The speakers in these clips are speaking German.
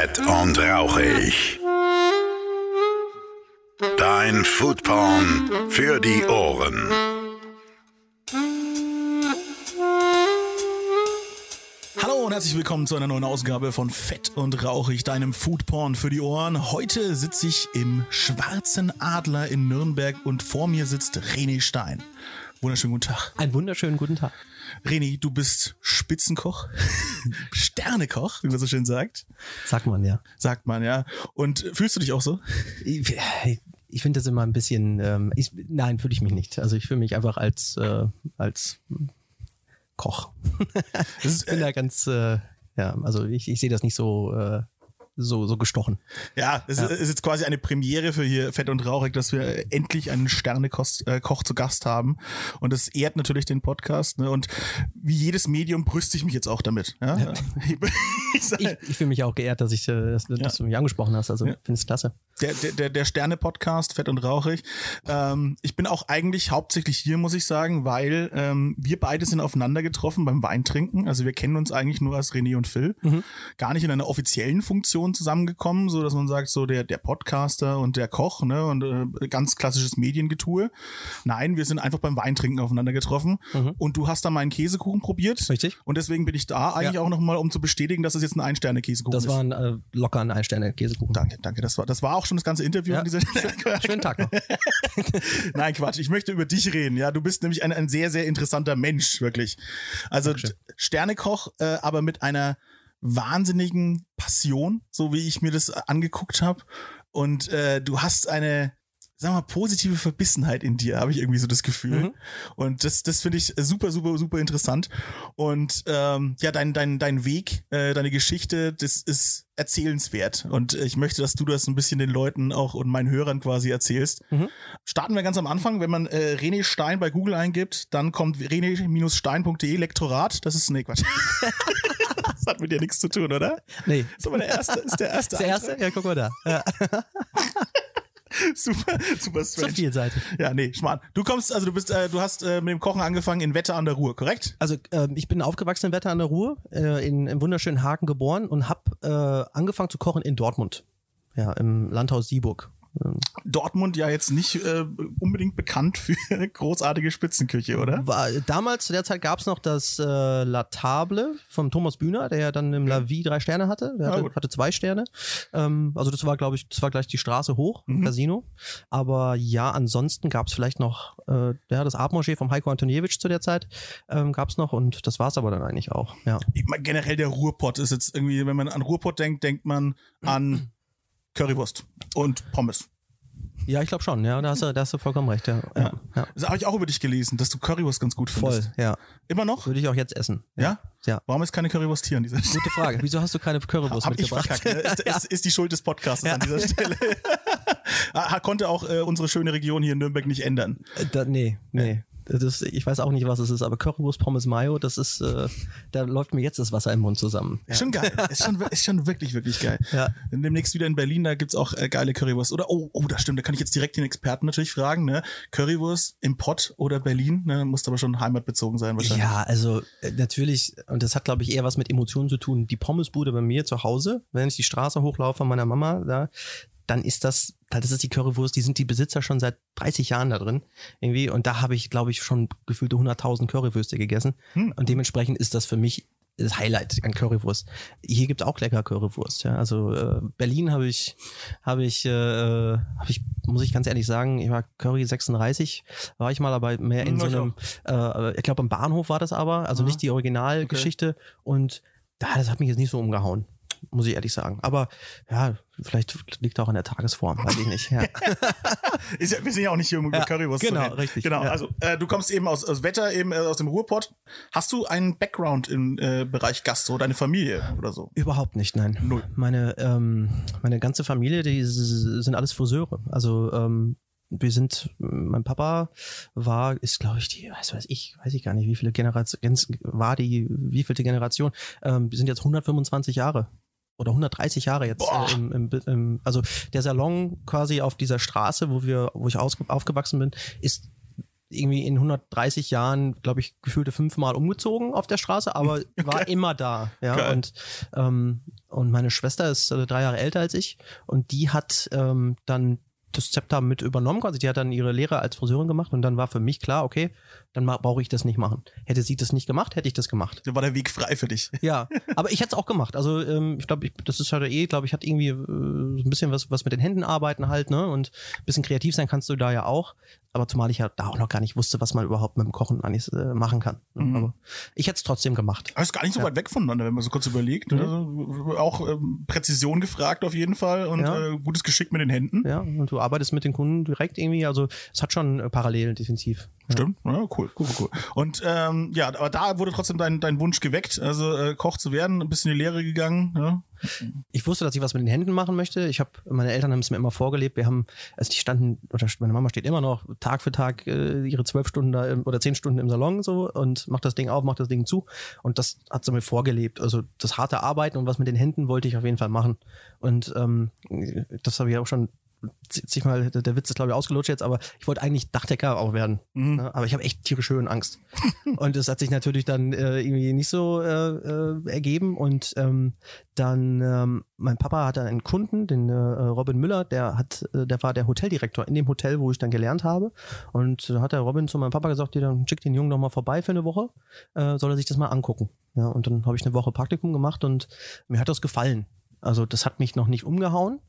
Fett und rauchig. Dein Foodporn für die Ohren. Hallo und herzlich willkommen zu einer neuen Ausgabe von Fett und Rauchig, deinem Foodporn für die Ohren. Heute sitze ich im Schwarzen Adler in Nürnberg und vor mir sitzt René Stein. Wunderschönen guten Tag. Einen wunderschönen guten Tag. René, du bist Spitzenkoch, Sternekoch, wie man so schön sagt. Sagt man ja. Sagt man, ja. Und fühlst du dich auch so? Ich, ich finde das immer ein bisschen, ähm, ich, nein, fühle ich mich nicht. Also ich fühle mich einfach als, äh, als Koch. Ist, ich bin da ganz, äh, ja, also ich, ich sehe das nicht so, äh, so, so gestochen. Ja, es ja. ist jetzt quasi eine Premiere für hier Fett und Rauchig, dass wir endlich einen Sternekoch äh, zu Gast haben. Und das ehrt natürlich den Podcast. Ne? Und wie jedes Medium brüste ich mich jetzt auch damit. Ja? ja. ich, ich fühle mich auch geehrt, dass, ich, äh, dass, dass du mich angesprochen hast. Also ja. finde es klasse. Der, der, der Sterne-Podcast, Fett und Rauchig. Ähm, ich bin auch eigentlich hauptsächlich hier, muss ich sagen, weil ähm, wir beide sind aufeinander getroffen beim Weintrinken. Also wir kennen uns eigentlich nur als René und Phil. Mhm. Gar nicht in einer offiziellen Funktion zusammengekommen, so dass man sagt, so der, der Podcaster und der Koch, ne, und äh, ganz klassisches Mediengetue. Nein, wir sind einfach beim Weintrinken aufeinander getroffen. Mhm. Und du hast da meinen Käsekuchen probiert. Richtig. Und deswegen bin ich da eigentlich ja. auch nochmal, um zu bestätigen, dass es jetzt ein Ein-Sterne-Käsekuchen ist. Das war ein äh, locker ein Ein-Sterne-Käsekuchen. Danke, danke. Das war, das war auch schon das ganze Interview ja. an dieser Stelle. Schönen Tag noch. Nein, Quatsch. Ich möchte über dich reden. Ja, du bist nämlich ein, ein sehr, sehr interessanter Mensch, wirklich. Also Dankeschön. Sternekoch, äh, aber mit einer wahnsinnigen Passion, so wie ich mir das angeguckt habe. Und äh, du hast eine, sag mal, positive Verbissenheit in dir, habe ich irgendwie so das Gefühl. Mhm. Und das, das finde ich super, super, super interessant. Und ähm, ja, dein, dein, dein Weg, äh, deine Geschichte, das ist erzählenswert. Und ich möchte, dass du das ein bisschen den Leuten auch und meinen Hörern quasi erzählst. Mhm. Starten wir ganz am Anfang. Wenn man äh, René Stein bei Google eingibt, dann kommt rené-stein.de Lektorat. Das ist, nee, Quatsch. das hat mit dir nichts zu tun, oder? Nee. Ist aber der erste, ist der erste. Ist der erste? Ja, guck mal da. Ja. super, super strange. So vielseitig. Ja, nee, Schmarrn. Du kommst, also du bist, äh, du hast äh, mit dem Kochen angefangen in Wetter an der Ruhr, korrekt? Also äh, ich bin aufgewachsen in Wetter an der Ruhr, äh, in, im wunderschönen Haken geboren und habe äh, angefangen zu kochen in Dortmund. Ja, im Landhaus Sieburg. Dortmund ja jetzt nicht äh, unbedingt bekannt für großartige Spitzenküche, oder? War, damals, zu der Zeit gab es noch das äh, La Table von Thomas Bühner, der ja dann im La Vie drei Sterne hatte. Der hatte, hatte zwei Sterne. Ähm, also das war, glaube ich, das war gleich die Straße hoch, mhm. Casino. Aber ja, ansonsten gab es vielleicht noch äh, ja, das Abmarché vom Heiko Antoniewicz zu der Zeit ähm, gab es noch und das war es aber dann eigentlich auch. Ja. Ich mein, generell der Ruhrpott ist jetzt irgendwie, wenn man an Ruhrpott denkt, denkt man an Currywurst und Pommes. Ja, ich glaube schon, ja, da hast, du, da hast du vollkommen recht, ja. ja. ja. Das habe ich auch über dich gelesen, dass du Currywurst ganz gut findest. Voll, ja. Immer noch? Würde ich auch jetzt essen. Ja? Ja. Warum ist keine Currywurst hier an dieser Stelle? Gute Frage. Wieso hast du keine Currywurst hab mitgebracht? Ich verkackt, ne? ist, ist, ist, die Schuld des Podcasts an dieser Stelle. Konnte auch äh, unsere schöne Region hier in Nürnberg nicht ändern. Äh, da, nee, nee. Das, ich weiß auch nicht, was es ist, aber Currywurst Pommes Mayo, das ist, äh, da läuft mir jetzt das Wasser im Mund zusammen. Ja. Schon geil. Ist schon, ist schon wirklich, wirklich geil. Ja. Demnächst wieder in Berlin, da gibt's auch äh, geile Currywurst. Oder, oh, oh, das stimmt, da kann ich jetzt direkt den Experten natürlich fragen, ne? Currywurst im Pott oder Berlin, ne? Muss aber schon heimatbezogen sein wahrscheinlich. Ja, also äh, natürlich, und das hat, glaube ich, eher was mit Emotionen zu tun. Die Pommesbude bei mir zu Hause, wenn ich die Straße hochlaufe von meiner Mama, da, dann ist das, das ist die Currywurst, die sind die Besitzer schon seit 30 Jahren da drin. Irgendwie. Und da habe ich, glaube ich, schon gefühlte 100.000 Currywürste gegessen. Hm. Und dementsprechend ist das für mich das Highlight an Currywurst. Hier gibt es auch lecker Currywurst. Ja. Also äh, Berlin habe ich, habe ich, äh, habe ich, muss ich ganz ehrlich sagen, ich war Curry 36, war ich mal aber mehr in hm, so einem, äh, ich glaube am Bahnhof war das aber, also Aha. nicht die Originalgeschichte. Okay. Und da, das hat mich jetzt nicht so umgehauen muss ich ehrlich sagen. Aber ja, vielleicht liegt auch an der Tagesform, weiß ich nicht. Ja. ist wir sind ja auch nicht hier, um ja, Currywurst genau, zu richtig. Genau, ja. also äh, du kommst eben aus, aus Wetter, eben äh, aus dem Ruhrpott. Hast du einen Background im äh, Bereich Gastro, deine Familie oder so? Überhaupt nicht, nein. Null. Meine, ähm, meine ganze Familie, die sind alles Friseure. Also ähm, wir sind, mein Papa war, ist glaube ich die, weiß weiß ich, weiß ich gar nicht, wie viele Generationen, war die, wie vielte Generation, ähm, wir sind jetzt 125 Jahre oder 130 Jahre jetzt äh, im, im, im, also der Salon quasi auf dieser Straße, wo wir, wo ich aus, aufgewachsen bin, ist irgendwie in 130 Jahren, glaube ich, gefühlte fünfmal umgezogen auf der Straße, aber war immer da. Ja, Geil. und, ähm, und meine Schwester ist äh, drei Jahre älter als ich und die hat ähm, dann das Zepter mit übernommen quasi. Die hat dann ihre Lehre als Friseurin gemacht und dann war für mich klar, okay, dann brauche ich das nicht machen. Hätte sie das nicht gemacht, hätte ich das gemacht. Da war der Weg frei für dich. Ja, aber ich hätte es auch gemacht. Also ähm, ich glaube, das ist halt eh, glaube ich, hat irgendwie äh, so ein bisschen was, was mit den Händen arbeiten halt, ne? Und ein bisschen kreativ sein kannst du da ja auch. Aber zumal ich ja da auch noch gar nicht wusste, was man überhaupt mit dem Kochen eigentlich äh, machen kann. ne? Mhm. Aber ich hätte es trotzdem gemacht. Aber ist gar nicht so Ja. weit weg voneinander, wenn man so kurz überlegt. Nee. Also, auch ähm, Präzision gefragt auf jeden Fall und Ja. äh, gutes Geschick mit den Händen. Ja, und du arbeitest mit den Kunden direkt irgendwie. Also es hat schon äh, Parallelen definitiv. Stimmt, ja, cool, cool, cool, cool. Und ähm, ja, aber da wurde trotzdem dein, dein Wunsch geweckt, also äh, Koch zu werden, ein bisschen in die Lehre gegangen. Ja? Ich wusste, dass ich was mit den Händen machen möchte. Ich habe, meine Eltern haben es mir immer vorgelebt. Wir haben, also die standen, oder meine Mama steht immer noch Tag für Tag äh, ihre zwölf Stunden da im, oder zehn Stunden im Salon so und macht das Ding auf, macht das Ding zu. Und das hat sie mir vorgelebt. Also das harte Arbeiten und was mit den Händen wollte ich auf jeden Fall machen. Und ähm, das habe ich auch schon zigmal, der der Witz ist glaube ich ausgelutscht jetzt, aber ich wollte eigentlich Dachdecker auch werden. Mhm. Ne? Aber ich habe echt tierisch Höhenangst. und es hat sich natürlich dann äh, irgendwie nicht so äh, äh, ergeben. Und ähm, dann, ähm, mein Papa hatte einen Kunden, den äh, Robin Müller, der hat, äh, der war der Hoteldirektor in dem Hotel, wo ich dann gelernt habe. Und da hat der Robin zu meinem Papa gesagt, ja, dann schick den Jungen doch mal vorbei für eine Woche, äh, soll er sich das mal angucken. Ja, und dann habe ich eine Woche Praktikum gemacht und mir hat das gefallen. Also das hat mich noch nicht umgehauen.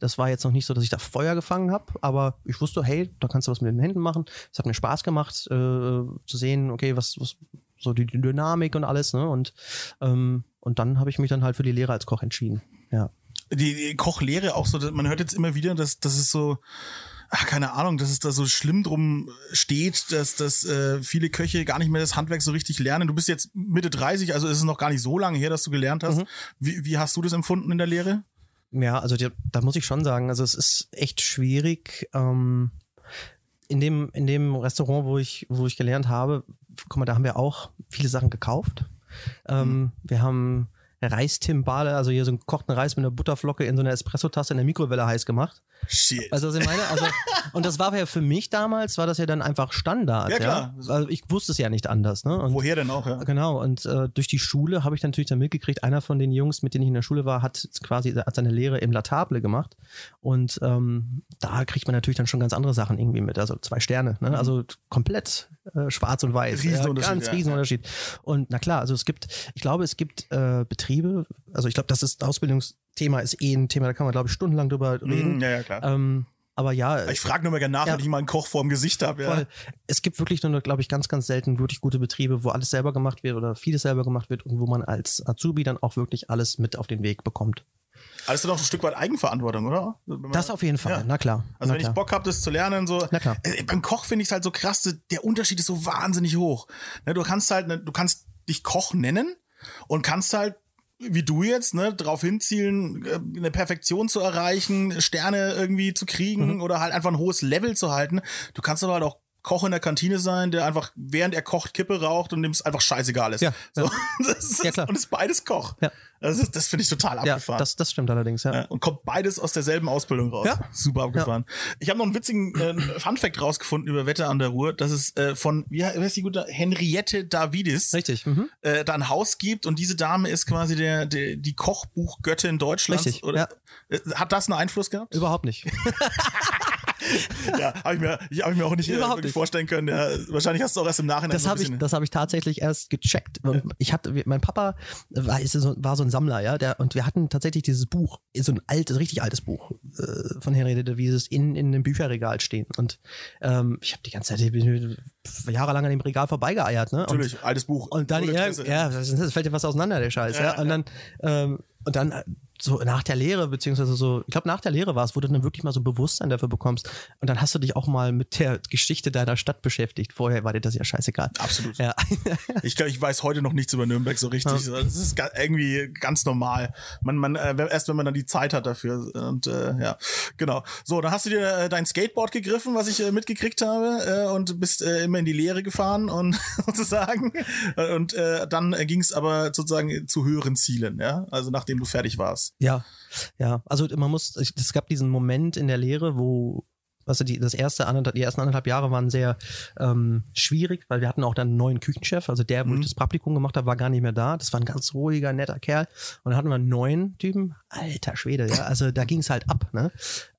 Das war jetzt noch nicht so, dass ich da Feuer gefangen habe, aber ich wusste, hey, da kannst du was mit den Händen machen. Es hat mir Spaß gemacht, äh, zu sehen, okay, was, was so die Dynamik und alles, ne? Und, ähm, und dann habe ich mich dann halt für die Lehre als Koch entschieden. Ja. Die, die Kochlehre auch so, dass- man hört jetzt immer wieder, dass, dass es so, ach, keine Ahnung, dass es da so schlimm drum steht, dass, dass äh, viele Köche gar nicht mehr das Handwerk so richtig lernen. Du bist jetzt Mitte 30, also ist es noch gar nicht so lange her, dass du gelernt hast. Mhm. Wie, wie hast du das empfunden in der Lehre? Ja, also die, da muss ich schon sagen, also es ist echt schwierig. Ähm, in dem, in dem Restaurant, wo ich, wo ich gelernt habe, guck mal, da haben wir auch viele Sachen gekauft. Ähm, Wir haben Reistimbale, also hier so einen gekochten Reis mit einer Butterflocke in so einer Espressotasse in der Mikrowelle heiß gemacht. Shit. Also was ich meine, also und das war ja für mich damals, war das ja dann einfach Standard. Ja, klar. Ja? Also ich wusste es ja nicht anders. Ne? Und Woher denn auch, ja? Genau, und äh, durch die Schule habe ich dann natürlich dann mitgekriegt, einer von den Jungs, mit denen ich in der Schule war, hat quasi hat seine Lehre im Latable gemacht. Und ähm, da kriegt man natürlich dann schon ganz andere Sachen irgendwie mit. Also zwei Sterne, ne? also komplett äh, schwarz und weiß. Riesenunterschied, ganz ja. Riesenunterschied. Und na klar, also es gibt, ich glaube, es gibt äh, Betriebe, also ich glaube, das ist Ausbildungsthema ist eh ein Thema, da kann man, glaube ich, stundenlang drüber reden. Mhm, ja, ja, klar. Ähm, aber ja, ich frage nur mal gerne nach, Ja. wenn ich mal einen Koch vorm Gesicht habe. Ja. Voll. Es gibt wirklich nur, glaube ich, ganz, ganz selten wirklich gute Betriebe, wo alles selber gemacht wird oder vieles selber gemacht wird und wo man als Azubi dann auch wirklich alles mit auf den Weg bekommt. Alles dann auch ein Stück weit Eigenverantwortung, oder? Das auf jeden Fall, Ja. na klar. Also na wenn ich klar. Bock habe, das zu lernen, so Na klar. Äh, beim Koch finde ich es halt so krass, der Unterschied ist so wahnsinnig hoch. Ne, du kannst halt, ne, du kannst dich Koch nennen und kannst halt wie du jetzt, ne, darauf hinzielen, äh, eine Perfektion zu erreichen, Sterne irgendwie zu kriegen Mhm. oder halt einfach ein hohes Level zu halten. Du kannst aber halt auch Koch in der Kantine sein, der einfach, während er kocht, Kippe raucht und dem es einfach scheißegal ist. Ja, so, ja. Das ist, Ja, klar. Und ist beides Koch. Ja. Das, ist- das finde ich total Ja, abgefahren. das, das stimmt allerdings, ja. Ja, und kommt beides aus derselben Ausbildung raus. Ja. Super abgefahren. Ich habe noch einen witzigen äh, Funfact rausgefunden über Wetter an der Ruhr, dass es äh, von, wie he- wie heißt die gute, Henriette Davidis Richtig. Mhm. äh, da ein Haus gibt und diese Dame ist quasi der, der die Kochbuchgöttin Deutschlands. Richtig, Oder, äh, Hat das einen Einfluss gehabt? Überhaupt nicht. ja, habe ich, mir- ich, hab ich mir auch nicht, äh, Überhaupt nicht. vorstellen können. Ja, wahrscheinlich hast du auch erst im Nachhinein Das so habe ich, das habe ich tatsächlich erst gecheckt. Und Ich hatte, mein Papa war, ist so, war so ein Sammler, ja, der, und wir hatten tatsächlich dieses Buch, so ein altes, richtig altes Buch äh, von Henriette de Vieses in, in einem Bücherregal stehen. Und ähm, ich habe die ganze Zeit ich bin jahrelang an dem Regal vorbeigeeiert, ne? Und, Natürlich, altes Buch. und dann, ja, ja, das, fällt dir was auseinander, der Scheiß, ja. Ja, Und dann, ähm, und dann so nach der Lehre, beziehungsweise so, ich glaube nach der Lehre war es, wo du dann wirklich mal so Bewusstsein dafür bekommst. Und dann hast du dich auch mal mit der Geschichte deiner Stadt beschäftigt. Vorher war dir das ja scheißegal. Absolut. Ja. Ich glaube, ich weiß heute noch nichts über Nürnberg so richtig. Das ist irgendwie ganz normal. Man, man, äh, erst wenn man dann die Zeit hat dafür. Und äh, ja, genau. So, dann hast du dir äh, dein Skateboard gegriffen, was ich äh, mitgekriegt habe, äh, und bist immer in die Leere gefahren und sozusagen. Und dann ging es aber sozusagen zu höheren Zielen, ja. Also nachdem du fertig warst. Ja, ja. Also man muss, es gab diesen Moment in der Lehre, wo also die, das erste, anderthalb, die ersten anderthalb Jahre waren sehr ähm, schwierig, weil wir hatten auch dann einen neuen Küchenchef. Also der, wo Mhm. ich das Praktikum gemacht habe, war gar nicht mehr da. Das war ein ganz ruhiger, netter Kerl. Und dann hatten wir einen neuen Typen. Alter Schwede, ja. Also da ging es halt ab, ne?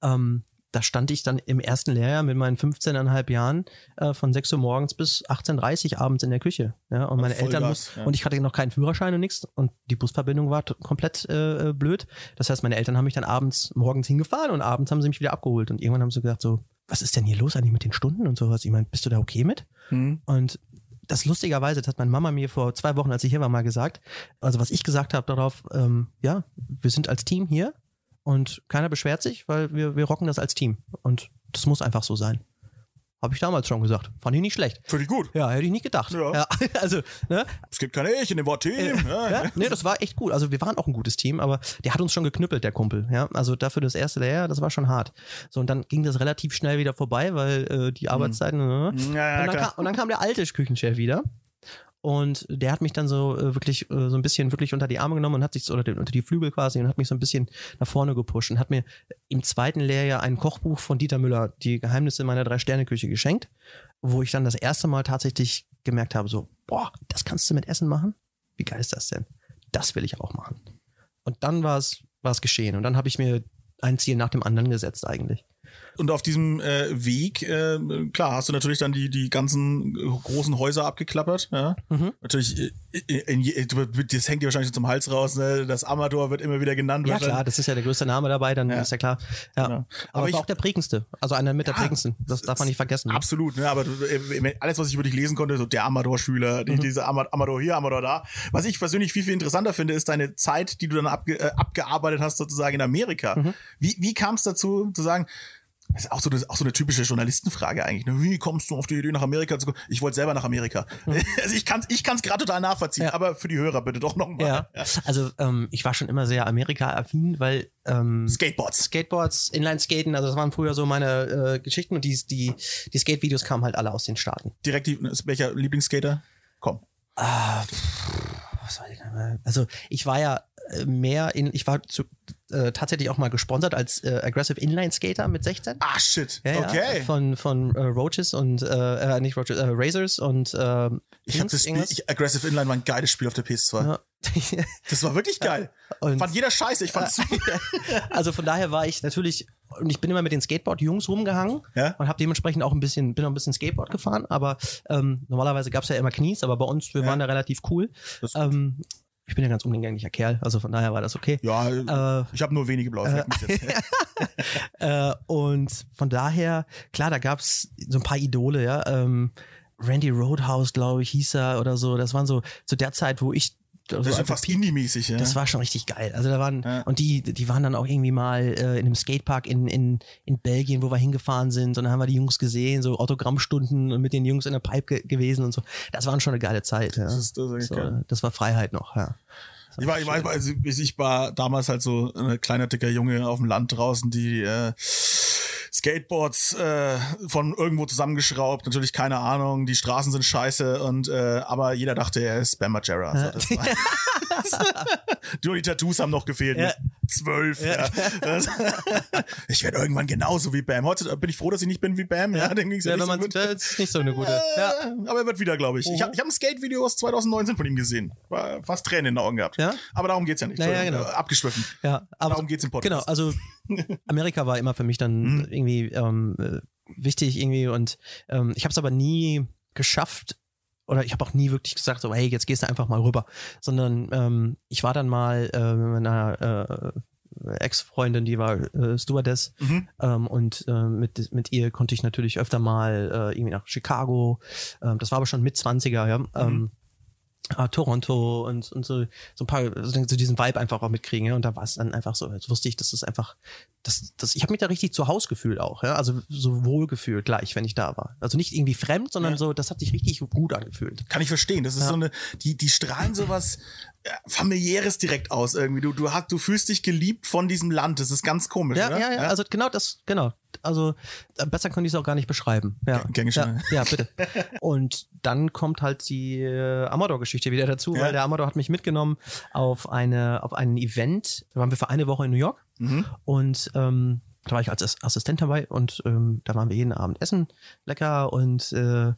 Ähm, da stand ich dann im ersten Lehrjahr mit meinen 15,5 Jahren äh, von 6 Uhr morgens bis 18.30 Uhr abends in der Küche. Ja, und meine Eltern muss, ja. und ich hatte noch keinen Führerschein und nichts und die Busverbindung war komplett äh, äh, blöd. Das heißt, meine Eltern haben mich dann abends morgens hingefahren und abends haben sie mich wieder abgeholt und irgendwann haben sie gesagt so, was ist denn hier los eigentlich mit den Stunden und sowas? Ich meine, bist du da okay mit? Hm. Und das lustigerweise, das hat meine Mama mir vor zwei Wochen, als ich hier war, mal gesagt. Also was ich gesagt habe darauf, ähm, ja, wir sind als Team hier und keiner beschwert sich, weil wir, wir rocken das als Team. Und das muss einfach so sein. Habe ich damals schon gesagt. Fand ich nicht schlecht. Finde ich gut. Ja, hätte ich nicht gedacht. Ja. also, ne? Es gibt keine Ich in dem Wort Team. ja, Ja, nee, das war echt gut. Also wir waren auch ein gutes Team, aber der hat uns schon geknüppelt, der Kumpel. Ja, also dafür das erste Lehrjahr, das war schon hart. So, und dann ging das relativ schnell wieder vorbei, weil äh, die Arbeitszeiten. Ne? Ja, ja, und, dann klar. kam, und dann kam der alte Küchenchef wieder. Und der hat mich dann so äh, wirklich äh, so ein bisschen wirklich unter die Arme genommen und hat sich so, oder unter die Flügel quasi und hat mich so ein bisschen nach vorne gepusht und hat mir im zweiten Lehrjahr ein Kochbuch von Dieter Müller, die Geheimnisse meiner Drei-Sterne-Küche, geschenkt, wo ich dann das erste Mal tatsächlich gemerkt habe, so, boah, das kannst du mit Essen machen? Wie geil ist das denn? Das will ich auch machen. Und dann war es geschehen und dann habe ich mir ein Ziel nach dem anderen gesetzt eigentlich. Und auf diesem äh, Weg, äh, klar, hast du natürlich dann die, die ganzen äh, großen Häuser abgeklappert. Ja? Mhm. Natürlich, äh, in, je- du- das hängt dir wahrscheinlich zum Hals raus. Ne? Das Amador wird immer wieder genannt. Ja klar, das ist ja der größte Name dabei, dann Ja. ist ja klar. Ja. Genau. Aber, Aber ich- auch der prägendste. Also einer mit der Ja, prägendsten. Das darf man nicht vergessen. Absolut, ne? aber äh, alles, was ich über dich lesen konnte, so der Amador-Schüler, Mhm. die, diese Ama- Amador hier, Amador da. Was ich persönlich viel, viel interessanter finde, ist deine Zeit, die du dann abge, äh, abgearbeitet hast, sozusagen in Amerika. Mhm. Wie, wie kam es dazu, zu sagen, das ist auch so, eine, auch so eine typische Journalistenfrage eigentlich. Ne? Wie kommst du auf die Idee, nach Amerika zu kommen? Ich wollte selber nach Amerika. Also ich kann es ich kann's gerade total nachvollziehen, Mhm. Ja. aber für die Hörer bitte doch nochmal. ja. Also ähm, ich war schon immer sehr Amerika-affin, weil ähm, Skateboards. Skateboards, Inline-Skaten, also das waren früher so meine äh, Geschichten und die, die, die Skate-Videos kamen halt alle aus den Staaten. Direkt die, welcher Lieblingsskater? Komm. Ah, pff, was soll ich denn? Also ich war ja äh, mehr in, ich war zu, äh, tatsächlich auch mal gesponsert als äh, Aggressive Inline Skater mit 16. Ah, shit. Ja, ja, okay. Von, von äh, Roaches und, äh, äh, nicht Roaches, äh, Razors und äh, ich habe das Spiel, ich, Aggressive Inline war ein geiles Spiel auf der PS2. Ja. Das war wirklich geil. Und- Fand jeder scheiße. Ich fand's super. also von daher war ich natürlich, und ich bin immer mit den Skateboard-Jungs rumgehangen Ja? und habe dementsprechend auch ein bisschen, bin auch ein bisschen Skateboard gefahren, aber ähm, normalerweise gab es ja immer Knies, aber bei uns, wir Ja. waren da relativ cool. Ähm, ich bin ja ganz umgänglicher Kerl, also von daher war das okay. Ja, Äh, ich habe nur wenige blaue Flecken. Äh, und von daher, klar, da gab's so ein paar Idole, ja. Ähm, Randy Roadhouse, glaube ich, hieß er oder so. Das waren so zu der Zeit, wo ich Das so fast Indie-mäßig, ja. Das war schon richtig geil. Also da waren, Ja. und die, die waren dann auch irgendwie mal äh, in einem Skatepark in, in, in Belgien, wo wir hingefahren sind. Und dann haben wir die Jungs gesehen, so Autogrammstunden und mit den Jungs in der Pipe ge gewesen und so. Das war schon eine geile Zeit. Ja. das ist, das ist so, geil. das war Freiheit noch, ja. Ich war, ich war, also ich war damals halt so ein kleiner dicker Junge auf dem Land draußen, die äh, Skateboards äh, von irgendwo zusammengeschraubt, natürlich keine Ahnung, die Straßen sind scheiße und äh, aber jeder dachte, er ist Bam Margera. Das war, Nur die Tattoos haben noch gefehlt Ja. zwölf. Ja. Ich werde irgendwann genauso wie Bam. Heute bin ich froh, dass ich nicht bin wie Bam. Ja, dem ging's ja, Ja, nicht wenn man, so gut. das ist nicht so eine gute. Aber er wird wieder, glaube ich. Ich habe ich hab ein Skate-Video aus 2019 von ihm gesehen. War fast Tränen in den Augen gehabt. Aber darum geht's ja nicht. Ja, ja, Entschuldigung, genau. Abgeschwiffen. Ja, aber Darum geht's im Podcast. Genau, also Amerika war immer für mich dann Mhm. Irgendwie ähm, äh, wichtig irgendwie und ähm, ich habe es aber nie geschafft oder ich habe auch nie wirklich gesagt so hey jetzt gehst du einfach mal rüber, sondern ähm, ich war dann mal äh, mit meiner äh, Ex-Freundin, die war äh, Stewardess Mhm. ähm, und äh, mit, mit ihr konnte ich natürlich öfter mal äh, irgendwie nach Chicago. Ähm, das war aber schon mit 20er, ja. Ähm, äh, Toronto und, und so, so ein paar, so diesen Vibe einfach auch mitkriegen, ja. Und da war es dann einfach so, jetzt wusste ich, dass es einfach, das, das, ich habe mich da richtig zu Hause gefühlt auch, ja. Also so wohl gefühlt gleich, wenn ich da war. Also nicht irgendwie fremd, sondern Ja. so, das hat sich richtig gut angefühlt. Kann ich verstehen. Das ist Ja. so eine, die, die strahlen sowas ja, familiäres direkt aus irgendwie. Du, du hast, du fühlst dich geliebt von diesem Land. Das ist ganz komisch, Ja, oder? ja, ja, also genau das, genau. Also äh, besser könnte ich es auch gar nicht beschreiben. Ja, geschehen. ja, ja, bitte. Und dann kommt halt die äh, Amador-Geschichte wieder dazu, Ja. weil der Amador hat mich mitgenommen auf eine auf ein Event. Da waren wir für eine Woche in New York Mhm. und ähm, Da war ich als Assistent dabei und ähm, da waren wir jeden Abend essen, lecker und äh,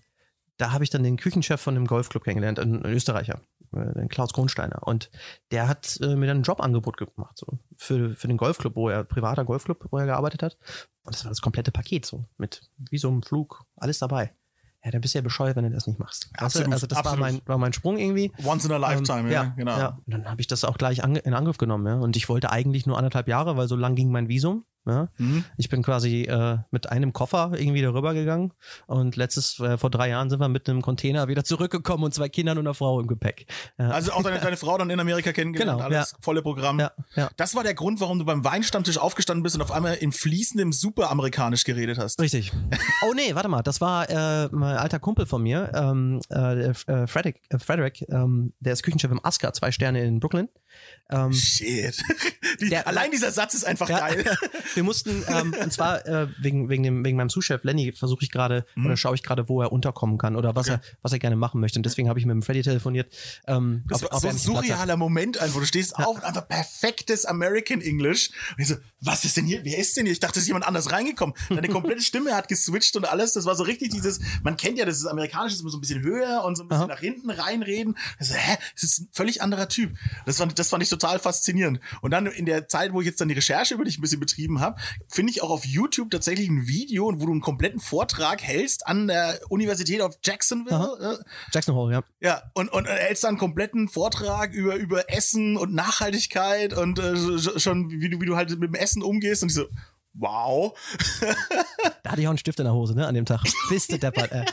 da habe ich dann den Küchenchef von dem Golfclub kennengelernt, ein Österreicher, den Klaus Kronsteiner. Und der hat äh, mir dann ein Jobangebot gemacht, so für, für den Golfclub, wo er, privater Golfclub, wo er gearbeitet hat. Und das war das komplette Paket, so mit Visum, Flug, alles dabei. Ja, dann bist du ja bescheuert, wenn du das nicht machst. Absolut, also das absolut. war mein, war mein Sprung irgendwie. Once in a lifetime, Ähm, ja, genau. Ja. Und dann habe ich das auch gleich ange in Angriff genommen, ja. Und ich wollte eigentlich nur anderthalb Jahre, weil so lang ging mein Visum. Ja. Mhm. Ich bin quasi äh, mit einem Koffer irgendwie darüber gegangen und letztes, äh, vor drei Jahren sind wir mit einem Container wieder zurückgekommen und zwei Kindern und einer Frau im Gepäck. Ja. Also auch deine, deine Frau dann in Amerika kennengelernt, Genau, alles ja. volle Programm. ja, ja. Das war der Grund, warum du beim Weinstammtisch aufgestanden bist und auf einmal in fließendem Superamerikanisch geredet hast. Richtig. Oh nee, warte mal, das war äh, mein alter Kumpel von mir, ähm, äh, äh, Frederick, äh, Frederick ähm, der ist Küchenchef im Aska, zwei Sterne in Brooklyn. Ähm, Shit. Die, Der- allein dieser Satz ist einfach Ja. geil. Wir mussten, ähm, und zwar äh, wegen, wegen, dem, wegen meinem Sous-Chef Lenny versuche ich gerade Mhm. oder schaue ich gerade, wo er unterkommen kann oder was, Okay. er, was er gerne machen möchte. Und deswegen habe ich mit dem Freddy telefoniert. Ähm, Das ob- war so ein surrealer Moment einfach. Du stehst auf und einfach perfektes American English. Und ich so, was ist denn hier? Wer ist denn hier? Ich dachte, es ist jemand anders reingekommen. Deine komplette Stimme hat geswitcht und alles. Das war so richtig dieses, man kennt ja, das ist amerikanisch, ist immer so ein bisschen höher und so ein bisschen Aha. nach hinten reinreden. Also, hä? Das ist ein völlig anderer Typ. Das fand, das fand ich total faszinierend. Und dann in der Zeit, wo ich jetzt dann die Recherche über dich ein bisschen betrieben habe, finde ich auch auf YouTube tatsächlich ein Video, wo du einen kompletten Vortrag hältst an der Universität of Jacksonville. äh, Jackson Hole, ja. ja, und, und hältst dann einen kompletten Vortrag über, über Essen und Nachhaltigkeit und äh, sch- schon, wie du, wie du halt mit dem Essen umgehst. Und ich so, wow. Da hatte ich auch einen Stift in der Hose, ne, an dem Tag. Bist du deppert, ey.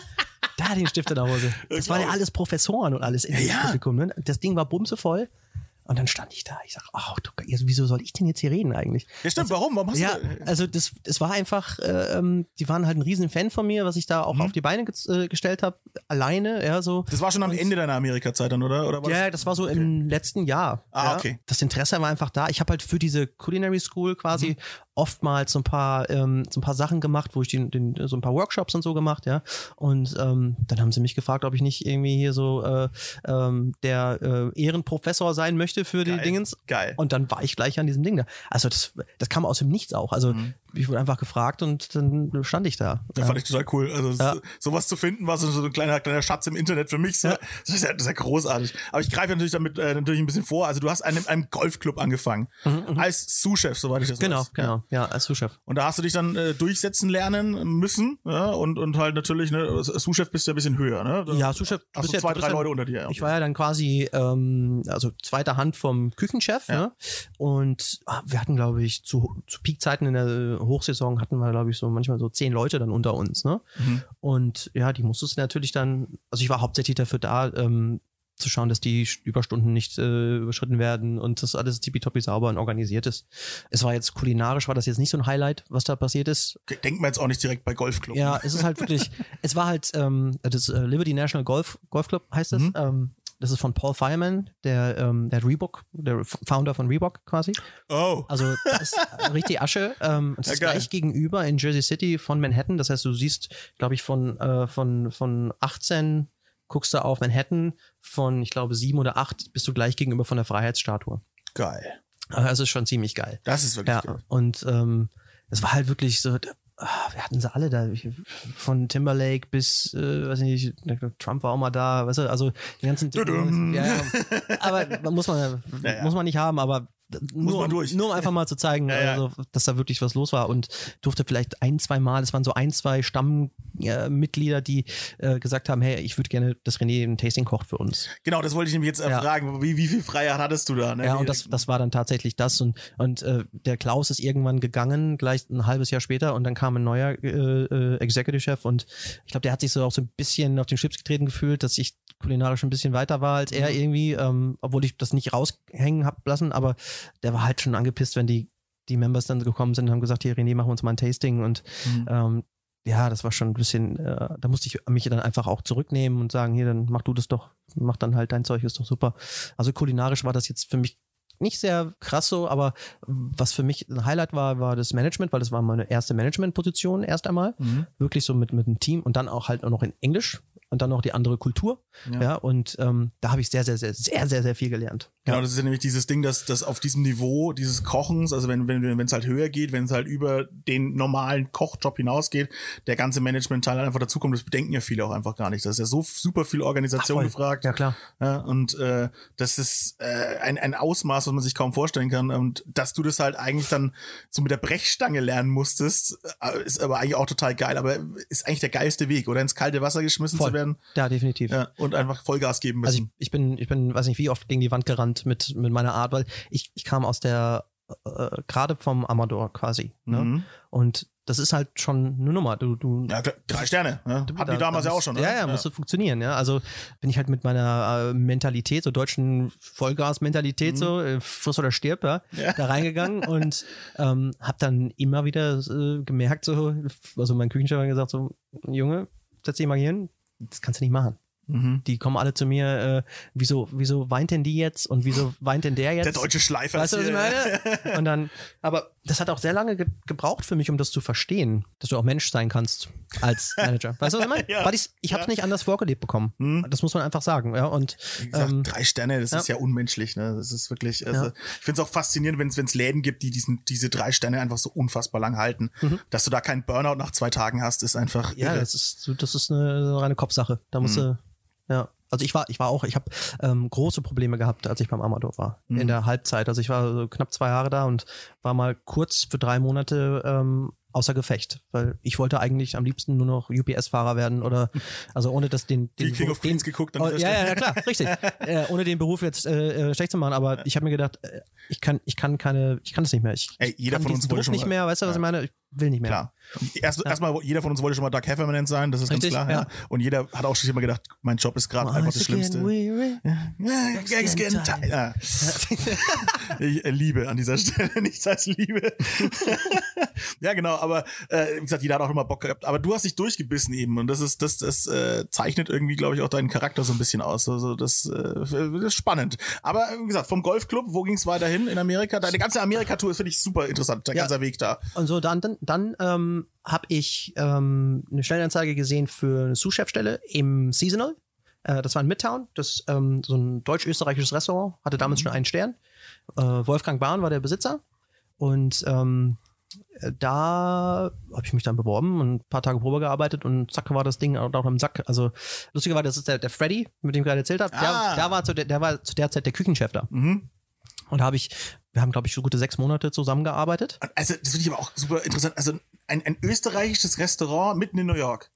Da hatte ich einen Stift in der Hose. Das waren ja alles Professoren und alles in dem ja. Publikum, ne? Das Ding war bumsevoll. Und dann stand ich da. Ich sag, ach du, also wieso soll ich denn jetzt hier reden eigentlich? Ja, stimmt, warum? Warum hast Ja, du. also das, das war einfach, äh, ähm, die waren halt ein riesen Fan von mir, was ich da auch Mhm. auf die Beine ge äh, gestellt habe, alleine, ja, so. Das war schon am Ende deiner Amerika-Zeit dann, oder? oder Ja, das war so im letzten Jahr. Ah, ja. okay. Das Interesse war einfach da. Ich habe halt für diese Culinary School quasi Mhm. Oftmals so ein paar ähm, so ein paar Sachen gemacht, wo ich den, den so ein paar Workshops und so gemacht, ja. Und ähm, dann haben sie mich gefragt, ob ich nicht irgendwie hier so äh, ähm, der äh, Ehrenprofessor sein möchte für die Geil. Dingens. Geil. Und dann war ich gleich an diesem Ding da. Also das, das kam aus dem Nichts auch. Also Mhm. Ich wurde einfach gefragt und dann stand ich da. Das fand ich total cool. Also Ja. so- sowas zu finden, war so, ein kleiner, kleiner Schatz im Internet für mich. So. Ja. Das, ist ja, das ist ja großartig. Aber ich greife natürlich damit äh, natürlich ein bisschen vor. Also du hast in einem, einem Golfclub angefangen. Als Sous-Chef, soweit ich das Mhm, Genau, weiß. genau. Ja, als Sous-Chef. Und da hast du dich dann äh, durchsetzen lernen müssen. Ja? Und, und halt natürlich, ne, als Sous-Chef bist du ja ein bisschen höher. Ne? Da Ja, Sous-Chef. Hast du zwei, drei Leute unter dir. Ich war ja dann quasi, ähm, also zweiter Hand vom Küchenchef. Ne? Und ah, wir hatten, glaube ich, zu, zu Peakzeiten in der Hochsaison hatten wir, glaube ich, so manchmal so zehn Leute dann unter uns. Ne? Mhm. Und ja, die musstest du natürlich dann, also ich war hauptsächlich dafür da, ähm, zu schauen, dass die Überstunden nicht äh, überschritten werden und das alles tippitoppi sauber und organisiert ist. Es war jetzt kulinarisch, war das jetzt nicht so ein Highlight, was da passiert ist. Denkt man jetzt auch nicht direkt bei Golfclub. Ja, es ist halt wirklich, es war halt ähm, das äh, Liberty National Golf, Golf Club heißt es. Mhm. Ähm, das ist von Paul Fireman, der, ähm, der Reebok, der Founder von Reebok quasi. Oh. Also das ist richtig Asche. Ähm, das Ja, ist gleich gegenüber in Jersey City von Manhattan. Das heißt, du siehst, glaube ich, von, äh, von, von 18 guckst du auf Manhattan, von, ich glaube, 7 oder 8 bist du gleich gegenüber von der Freiheitsstatue. Geil. Also das ist schon ziemlich geil. Das ist wirklich Ja, geil. und ähm, es war halt wirklich so, ah, wir hatten sie alle da, von Timberlake bis, äh, weiß nicht, Trump war auch mal da, weißt du, also die ganzen ja, ja, aber muss man Ja, ja. muss man nicht haben, aber nur, man durch. nur um einfach mal zu zeigen, Ja, ja. Also, dass da wirklich was los war und durfte vielleicht ein, zwei Mal, es waren so ein, zwei Stammmitglieder, die äh, gesagt haben, hey, ich würde gerne, dass René ein Tasting kocht für uns. Genau, das wollte ich nämlich jetzt äh, Ja. fragen. Wie, wie viel Freiheit hattest du da? Ne? Ja, und das, das war dann tatsächlich das. Und, und äh, der Klaus ist irgendwann gegangen, gleich ein halbes Jahr später, und dann kam ein neuer äh, äh, Executive-Chef. Und ich glaube, der hat sich so auch so ein bisschen auf den Chips getreten gefühlt, dass ich kulinarisch ein bisschen weiter war als er irgendwie, ähm, obwohl ich das nicht raushängen hab lassen, aber der war halt schon angepisst, wenn die, die Members dann gekommen sind und haben gesagt, hier René, machen wir uns mal ein Tasting und Mhm. ähm, ja, das war schon ein bisschen, äh, da musste ich mich dann einfach auch zurücknehmen und sagen, hier, dann mach du das doch, mach dann halt dein Zeug, ist doch super. Also kulinarisch war das jetzt für mich nicht sehr krass so, aber was für mich ein Highlight war, war das Management, weil das war meine erste Managementposition erst einmal. Mhm. Wirklich so mit, mit einem Team und dann auch halt auch noch in Englisch. und dann noch die andere Kultur. Ja. Ja, und ähm, da habe ich sehr, sehr, sehr, sehr, sehr, sehr viel gelernt. Genau, das ist ja nämlich dieses Ding, dass, dass auf diesem Niveau dieses Kochens, also wenn wenn wenn es halt höher geht, wenn es halt über den normalen Kochjob hinausgeht, der ganze Management-Teil einfach dazukommt, das bedenken ja viele auch einfach gar nicht. Das ist ja so super viel Organisation voll. gefragt. Ja, klar. Ja, und äh, das ist äh, ein, ein Ausmaß, was man sich kaum vorstellen kann. Und dass du das halt eigentlich dann so mit der Brechstange lernen musstest, äh, ist aber eigentlich auch total geil. Aber ist eigentlich der geilste Weg, oder ins kalte Wasser geschmissen Voll. zu werden Ja, definitiv. ja, und einfach Vollgas geben Also ich, müssen. ich bin, ich bin, weiß nicht, wie oft gegen die Wand gerannt mit, mit meiner Art, weil ich, ich kam aus der, äh, gerade vom Amador quasi. Ne? Mhm. Und das ist halt schon eine Nummer. Du, du, Ja, drei Sterne. Ne? du- Hatten da- die damals da ja auch schon. Ne? Ja, ja, musste funktionieren, ja. Also bin ich halt mit meiner äh, Mentalität, so deutschen Vollgas-Mentalität, Mhm. so, äh, friss oder stirb, ja, Ja. da reingegangen und ähm, hab dann immer wieder äh, gemerkt, so, also mein Küchenchef hat gesagt, so, Junge, setz dich mal hier hin, das kannst du nicht machen. Mhm. Die kommen alle zu mir, äh, wieso, wieso weint denn die jetzt und wieso weint denn der jetzt? Der deutsche Schleifer. Weißt du, was ich meine? Und dann, aber das hat auch sehr lange ge gebraucht für mich, um das zu verstehen, dass du auch Mensch sein kannst als Manager. Weißt du, was ich meine? Ja. Weil ich, ich habe es Ja. nicht anders vorgelebt bekommen. Hm. Das muss man einfach sagen. Ja, und Wie gesagt, ähm, drei Sterne, das ja. ist ja unmenschlich. Ne? Das ist wirklich. Also. Ich finde es auch faszinierend, wenn es Läden gibt, die diesen, diese drei Sterne einfach so unfassbar lang halten. Mhm. Dass du da keinen Burnout nach zwei Tagen hast, ist einfach. ja, irre. das ist, das ist eine reine Kopfsache. Da musst Hm. du, ja. Also ich war, ich war auch, ich habe ähm, große Probleme gehabt, als ich beim Amador war. Mhm. In der Halbzeit. Also ich war so knapp zwei Jahre da und war mal kurz für drei Monate ähm, außer Gefecht, weil ich wollte eigentlich am liebsten nur noch UPS-Fahrer werden oder also ohne das den, den den, Queens geguckt Oh, ja, ja, ja, klar, richtig. äh, ohne den Beruf jetzt äh, äh, schlecht zu machen, aber ich habe mir gedacht, äh, ich kann, ich kann keine, ich kann das nicht mehr. Ich Ey, jeder kann von uns Druck schon nicht mehr, weißt du, was Ja. ich meine? Ich will nicht mehr. Klar. Erst, Ja. Erstmal, jeder von uns wollte schon mal Doug Heffernan sein, das ist Richtig, ganz klar. Ja. Und jeder hat auch schon immer gedacht, mein Job ist gerade einfach das Schlimmste. Ja. Ich äh, liebe an dieser Stelle nichts als Liebe. ja, genau, aber äh, wie gesagt, jeder hat auch immer Bock gehabt. Aber du hast dich durchgebissen eben und das ist, das, das äh, zeichnet irgendwie, glaube ich, auch deinen Charakter so ein bisschen aus. Also das, äh, das ist spannend. Aber wie gesagt, vom Golfclub, wo ging es weiterhin in Amerika? Deine ganze Amerika-Tour ist finde ich super interessant, der Ja. ganze Weg da. Und so, dann, dann, dann ähm, habe ich ähm, eine Stellenanzeige gesehen für eine Sous-Chef-Stelle im Seasonal. Äh, das war in Midtown, das ähm, so ein deutsch-österreichisches Restaurant, hatte damals schon einen Stern. Äh, Wolfgang Bahn war der Besitzer. Und ähm, äh, da habe ich mich dann beworben und ein paar Tage Probe gearbeitet und zack war das Ding auch im Sack. Also lustigerweise, das ist der, der Freddy, mit dem ich gerade erzählt habe. Ah. Der, der, war zu der, der war zu der Zeit der Küchenchef da. Mhm. Und da habe ich, wir haben, glaube ich, so gute sechs Monate zusammengearbeitet. Also, das finde ich aber auch super interessant. Also, ein, ein österreichisches Restaurant mitten in New York.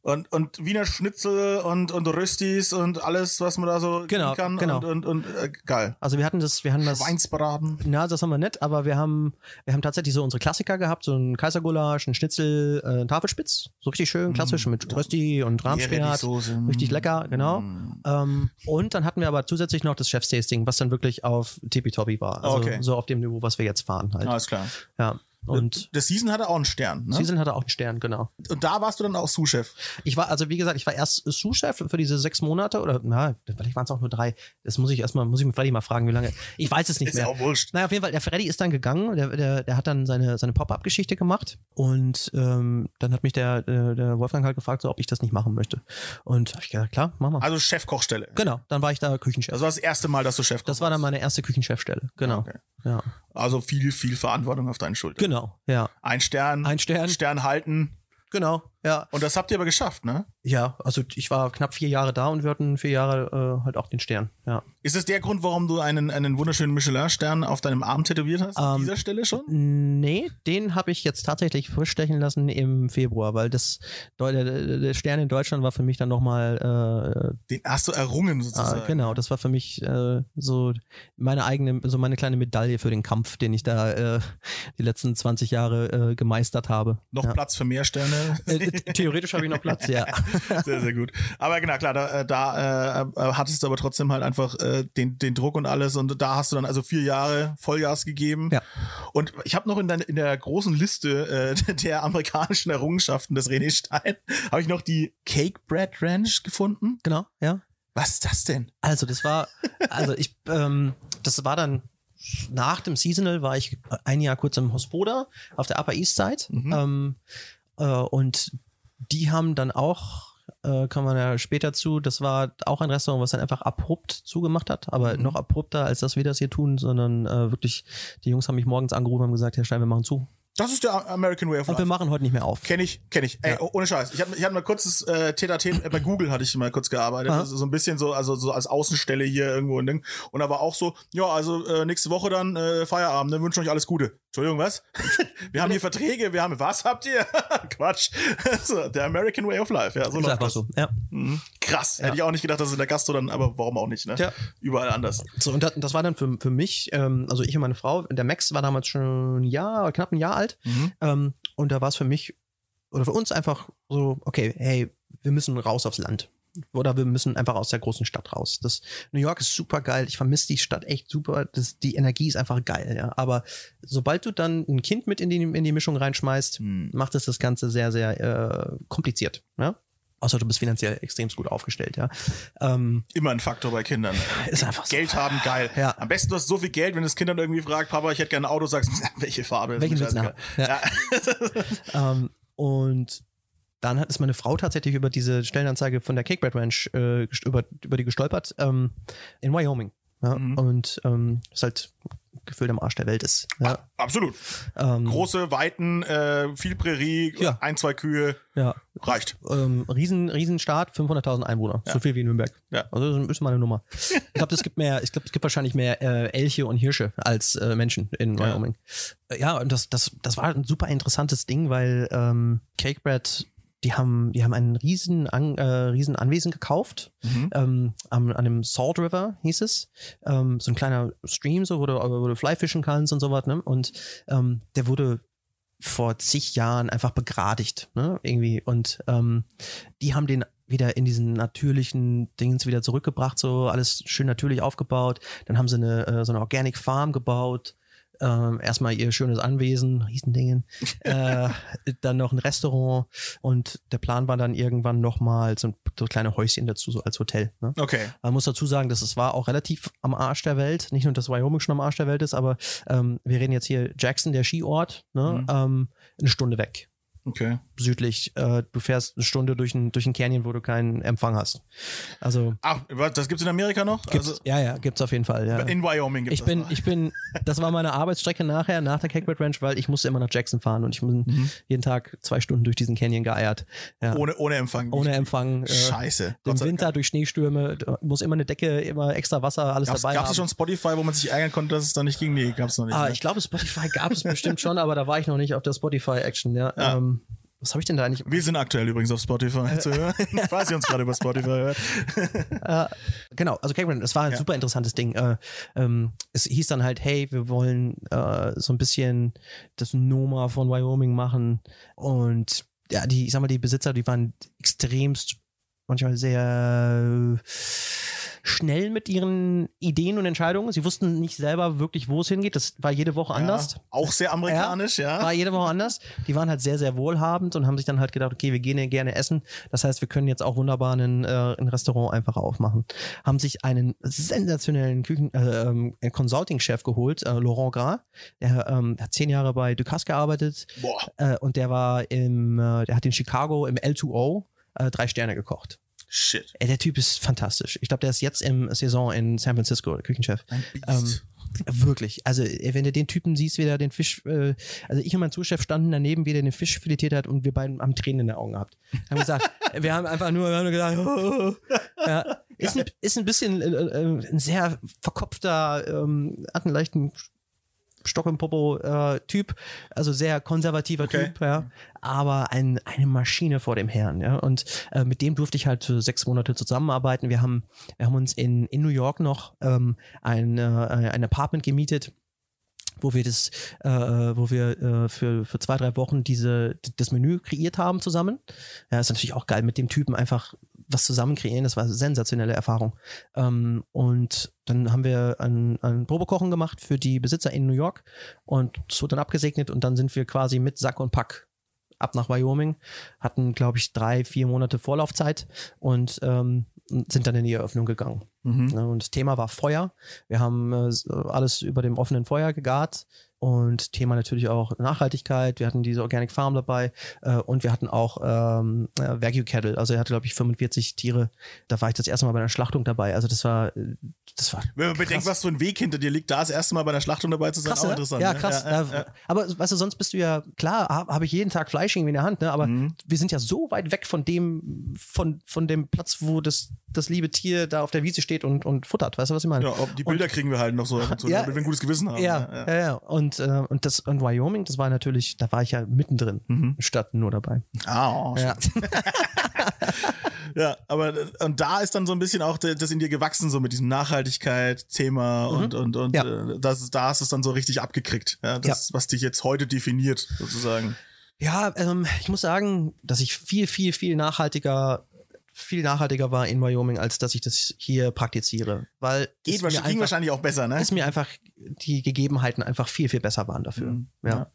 Und, und Wiener Schnitzel und, und Röstis und alles, was man da so Genau, kann. genau. Und, und, und äh, geil. Also wir hatten das, wir hatten das. Schweinsbraten. Na, das haben wir nicht, aber wir haben, wir haben tatsächlich so unsere Klassiker gehabt, so ein Kaisergulasch, ein Schnitzel, äh, ein Tafelspitz, so richtig schön, klassisch mit Rösti und Rahmspinat, richtig lecker, genau. Mm. Ähm, und dann hatten wir aber zusätzlich noch das Chefstasting, was dann wirklich auf Tippitoppi war, also Okay. so auf dem Niveau, was wir jetzt fahren halt. Alles klar. Ja. Und der Season hatte auch einen Stern. Ne? Season hatte auch einen Stern, genau. Und da warst du dann auch Sous-Chef. Ich war, also wie gesagt, ich war erst Sous-Chef für diese sechs Monate oder, na, vielleicht waren es auch nur drei. Das muss ich erstmal, muss ich mit Freddy mal fragen, wie lange. Ich weiß es nicht Ist mehr. ja auch wurscht. Naja, auf jeden Fall, der Freddy ist dann gegangen, der, der, der hat dann seine, seine Pop-Up-Geschichte gemacht und ähm, dann hat mich der, der, der Wolfgang halt gefragt, so, ob ich das nicht machen möchte. Und hab ich gesagt, klar, mach mal. Also Chefkochstelle. genau, dann war ich da Küchenchef. Das war das erste Mal, dass du Chefkoch Das war dann meine erste Küchenchefstelle, genau. Okay. Ja, Also viel, viel Verantwortung auf deinen Schultern. genau, ja. Ein Stern. Ein Stern. Stern halten. Genau, ja. Und das habt ihr aber geschafft, ne? Ja, also ich war knapp vier Jahre da und wir hatten vier Jahre äh, halt auch den Stern, ja. Ist es der Grund, warum du einen, einen wunderschönen Michelin-Stern auf deinem Arm tätowiert hast? An Ähm, dieser Stelle schon? Nee, den habe ich jetzt tatsächlich frisch stechen lassen im Februar, weil das der, der Stern in Deutschland war für mich dann nochmal Den hast du errungen äh, sozusagen. ah, genau, das war für mich äh, so meine eigene, so meine kleine Medaille für den Kampf, den ich da äh, die letzten 20 Jahre äh, gemeistert habe. Noch ja. Platz für mehr Sterne. Äh, theoretisch habe ich noch Platz, ja. sehr, sehr gut. Aber genau, klar, da, äh, da äh, hattest du aber trotzdem halt einfach äh, den, den Druck und alles und da hast du dann also vier Jahre Vollgas gegeben. Ja. Und ich habe noch in, dein, in der großen Liste äh, der amerikanischen Errungenschaften des René Stein, habe ich noch die Cake Bread Ranch gefunden. Genau, ja. Was ist das denn? Also das war, also ich, ähm, das war dann nach dem Seasonal war ich ein Jahr kurz im Hospoda auf der Upper East Side Mhm. ähm, äh, und die haben dann auch äh, kommen wir ja später zu. Das war auch ein Restaurant, was dann einfach abrupt zugemacht hat, aber Mhm. noch abrupter, als dass wir das hier tun, sondern äh, wirklich, die Jungs haben mich morgens angerufen und haben gesagt, Herr Stein, wir machen zu. Das ist der American Way of Und wir Life. machen heute nicht mehr auf. Kenn ich, kenn ich. Ey, Ja. oh, ohne Scheiß. Ich hatte ich hatte mal kurzes äh, Tete-a-Tete, äh, bei Google hatte ich mal kurz gearbeitet. Also so ein bisschen so, also so als Außenstelle hier irgendwo ein Ding. Und da war auch so, ja, also äh, nächste Woche dann äh, Feierabend, ne, wünschen euch alles Gute. Entschuldigung, was? wir haben hier Verträge, wir haben, was habt ihr? Quatsch. so, der American Way of Life, ja, so ist einfach so. Ja. Mhm. Krass. Hätte ich auch nicht gedacht, dass in der Gastro dann, aber warum auch nicht, ne? Ja. Überall anders. So, und das, das war dann für, für mich, ähm, also ich und meine Frau, der Max war damals schon ein Jahr, knapp ein Jahr alt. Mhm. Ähm, und da war es für mich oder für uns einfach so, okay, hey, wir müssen raus aufs Land. Oder wir müssen einfach aus der großen Stadt raus. Das New York ist super geil. Ich vermisse die Stadt echt super. Das, die Energie ist einfach geil, ja. Aber sobald du dann ein Kind mit in die, in die Mischung reinschmeißt, Hm. macht es das Ganze sehr, sehr äh, kompliziert, ja. Außer du bist finanziell extrem gut aufgestellt, ja. Ähm, Immer ein Faktor bei Kindern. ist einfach so. Geld haben, geil. Ja. Am besten du hast so viel Geld, wenn das Kind dann irgendwie fragt, Papa, ich hätte gerne ein Auto, sagst, welche Farbe? Welchen willst du scheißegal. Ähm, und dann hat ist meine Frau tatsächlich über diese Stellenanzeige von der Cake Bread Ranch äh, über, über die gestolpert ähm, in Wyoming. Ja? Mhm. Und ähm, ist halt gefühlt am Arsch der Welt ist. Ja, Absolut. ähm, Große Weiten, äh, viel Prärie, Ja. ein, zwei Kühe, ja. reicht. Ähm, riesen, Riesenstaat, 500.000 Einwohner, Ja. so viel wie Nürnberg. Ja. Also das ist mal eine Nummer. Ich glaube, es gibt mehr, ich glaube, es gibt wahrscheinlich mehr äh, Elche und Hirsche als äh, Menschen in. Wyoming. Äh, Ja, und das, das, das war ein super interessantes Ding, weil ähm, Cake Bread, die haben, die haben ein riesen, an, äh, riesen Anwesen gekauft. Mhm. Ähm, am, an einem Salt River hieß es. Ähm, so ein kleiner Stream, so, wo du, wo du Fly fischen kannst und so was, ne? Und ähm, der wurde vor zig Jahren einfach begradigt, ne? Irgendwie. Und ähm, die haben den wieder in diesen natürlichen Dingens wieder zurückgebracht, so alles schön natürlich aufgebaut. Dann haben sie eine, äh, so eine Organic Farm gebaut. Ähm, erstmal ihr schönes Anwesen, Riesendingen. äh, dann noch ein Restaurant und der Plan war dann irgendwann nochmal so ein so kleine Häuschen dazu, so als Hotel. Ne? Okay. Man muss dazu sagen, dass es war auch relativ am Arsch der Welt. Nicht nur, dass Wyoming schon am Arsch der Welt ist, aber ähm, wir reden jetzt hier Jackson, der Skiort, ne? Mhm. ähm, eine Stunde weg Okay. südlich. Äh, du fährst eine Stunde durch ein, durch ein Canyon, wo du keinen Empfang hast. Also Ach, das gibt's in Amerika noch? gibt's, also ja, ja, gibt's auf jeden Fall. Ja. in Wyoming gibt's Ich bin, das ich bin, das war meine Arbeitsstrecke nachher, nach der Cakebread Ranch, weil ich musste immer nach Jackson fahren und ich bin Mhm. jeden Tag zwei Stunden durch diesen Canyon geeiert. Ja. ohne, ohne Empfang. Ohne Empfang. Äh, Scheiße. Im Winter durch Schneestürme, muss immer eine Decke, immer extra Wasser, alles Gab's, dabei gab's haben. schon Spotify, wo man sich ärgern konnte, dass es da nicht ging? Nee, gab's noch nicht. Ah, ne? ich glaube, Spotify gab es bestimmt schon, aber da war ich noch nicht auf der Spotify-Action. Ja. Ja. Ähm, was habe ich denn da eigentlich? Wir sind aktuell übrigens auf Spotify zu hören, falls ihr uns gerade über Spotify hört. Äh, genau, also Cameron, das war ein Ja. super interessantes Ding. Äh, ähm, es hieß dann halt, hey, wir wollen äh, so ein bisschen das Noma von Wyoming machen. Und ja, die, ich sag mal, die Besitzer, die waren extremst, manchmal sehr schnell mit ihren Ideen und Entscheidungen. Sie wussten nicht selber wirklich, wo es hingeht. Das war jede Woche anders. Ja, auch sehr amerikanisch, ja. War jede Woche anders. Die waren halt sehr, sehr wohlhabend und haben sich dann halt gedacht, okay, wir gehen ja gerne essen. Das heißt, wir können jetzt auch wunderbar einen, äh, ein Restaurant einfach aufmachen. Haben sich einen sensationellen Küchen, äh, ähm, Consulting-Chef geholt, äh, Laurent Gras. Der ähm, hat zehn Jahre bei Ducasse gearbeitet Boah, äh, und der war im, äh, der hat in Chicago im L2O äh, drei Sterne gekocht. Shit. Ey, der Typ ist fantastisch. Ich glaube, der ist jetzt im Saison in San Francisco, der Küchenchef. Ein Biest. Ähm, Wirklich. Also, wenn du den Typen siehst, wie der den Fisch, äh, also ich und mein Zuschef standen daneben, wie der den Fisch filetiert hat und wir beiden haben Tränen in den Augen gehabt. Haben gesagt, wir haben einfach nur, wir haben nur gesagt, oh, ja. Ist, ein, ist ein bisschen äh, äh, ein sehr verkopfter, ähm, hat einen leichten Stock im Popo äh, Typ, also sehr konservativer Okay. Typ, ja, aber ein, eine Maschine vor dem Herrn, ja, und äh, mit dem durfte ich halt für sechs Monate zusammenarbeiten. Wir haben, wir haben uns in, in New York noch ähm, ein, äh, ein Apartment gemietet, wo wir das, äh, wo wir äh, für, für zwei, drei Wochen diese, das Menü kreiert haben zusammen. Ja, ist natürlich auch geil, mit dem Typen einfach was zusammen kreieren. Das war eine sensationelle Erfahrung. Ähm, und dann haben wir ein, ein Probekochen gemacht für die Besitzer in New York und es wurde dann abgesegnet und dann sind wir quasi mit Sack und Pack ab nach Wyoming, hatten, glaube ich, drei, vier Monate Vorlaufzeit und ähm, sind dann in die Eröffnung gegangen. Mhm. Ne, Und das Thema war Feuer. Wir haben äh, alles über dem offenen Feuer gegart. Und Thema natürlich auch Nachhaltigkeit. Wir hatten diese Organic Farm dabei äh, und wir hatten auch ähm, äh, Wagyu Cattle. Also er hatte, glaube ich, 45 Tiere. Da war ich das erste Mal bei einer Schlachtung dabei. Also das war, äh, das war. Wenn man bedenkt, was für ein Weg hinter dir liegt, da das erste Mal bei einer Schlachtung dabei zu sein, Krass, auch ne? interessant. Ja, ne? krass. Ja, Ja, ja, Aber weißt du, sonst bist du ja, klar, habe hab ich jeden Tag Fleisch irgendwie in der Hand, ne? aber Mhm. wir sind ja so weit weg von dem, von, von dem Platz, wo das, das liebe Tier da auf der Wiese steht und, und futtert. Weißt du, was ich meine? ja, ob die Bilder kriegen wir halt noch so, und Ja. damit wir ein gutes Gewissen haben. Ja, ne? ja, ja. Und, äh, und das in Wyoming, das war natürlich, da war ich ja mittendrin, Mhm. statt nur dabei. Ah, oh, Ja. Ja, aber und da ist dann so ein bisschen auch das in dir gewachsen, so mit diesem Nachhaltigkeit-Thema und, und, und Mhm. Ja. äh, das, da hast du es dann so richtig abgekriegt. Ja, das, was dich jetzt heute definiert, sozusagen. Ja, ähm, ich muss sagen, dass ich viel, viel, viel nachhaltiger, viel nachhaltiger war in Wyoming, als dass ich das hier praktiziere. Weil Geht wahrscheinlich, ging einfach, wahrscheinlich auch besser, ne? ist mir einfach die Gegebenheiten einfach viel, viel besser waren dafür. Mhm. Ja.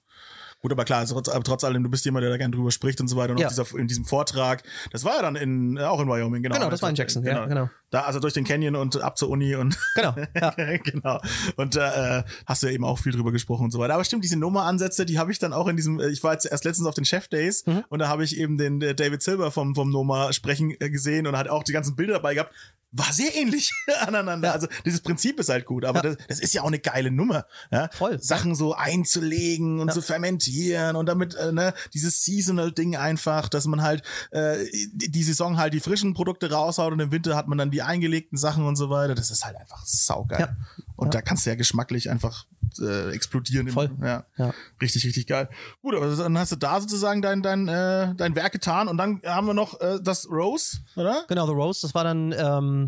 Gut, aber klar, also trotz, aber trotz allem, du bist jemand, der da gerne drüber spricht und so weiter. Und Ja. dieser, in diesem Vortrag, das war ja dann in, äh, auch in Wyoming, genau. Genau, das war in Jackson, genau. ja, genau. Da, also durch den Canyon und ab zur Uni und Genau. Ja. genau. Und da äh, hast du ja eben auch viel drüber gesprochen und so weiter. Aber stimmt, diese Noma-Ansätze, die habe ich dann auch in diesem, äh, ich war jetzt erst letztens auf den Chef Days Mhm. und da habe ich eben den äh, David Silver vom, vom Noma sprechen gesehen und hat auch die ganzen Bilder dabei gehabt. War sehr ähnlich aneinander. Ja. Also dieses Prinzip ist halt gut, aber Ja. das, das ist ja auch eine geile Nummer. Ja? Voll. Sachen so einzulegen und zu fermentieren und damit äh, ne, dieses Seasonal-Ding einfach, dass man halt äh, die, Saison halt die frischen Produkte raushaut und im Winter hat man dann die eingelegten Sachen und so weiter. Das ist halt einfach saugeil. Und da kannst du ja geschmacklich einfach äh, explodieren. im- Voll. Ja. Ja. Richtig, richtig geil. Gut, aber dann hast du da sozusagen dein, dein, äh, dein Werk getan und dann haben wir noch äh, das Rose, oder? Genau, The Rose, das war dann, ähm,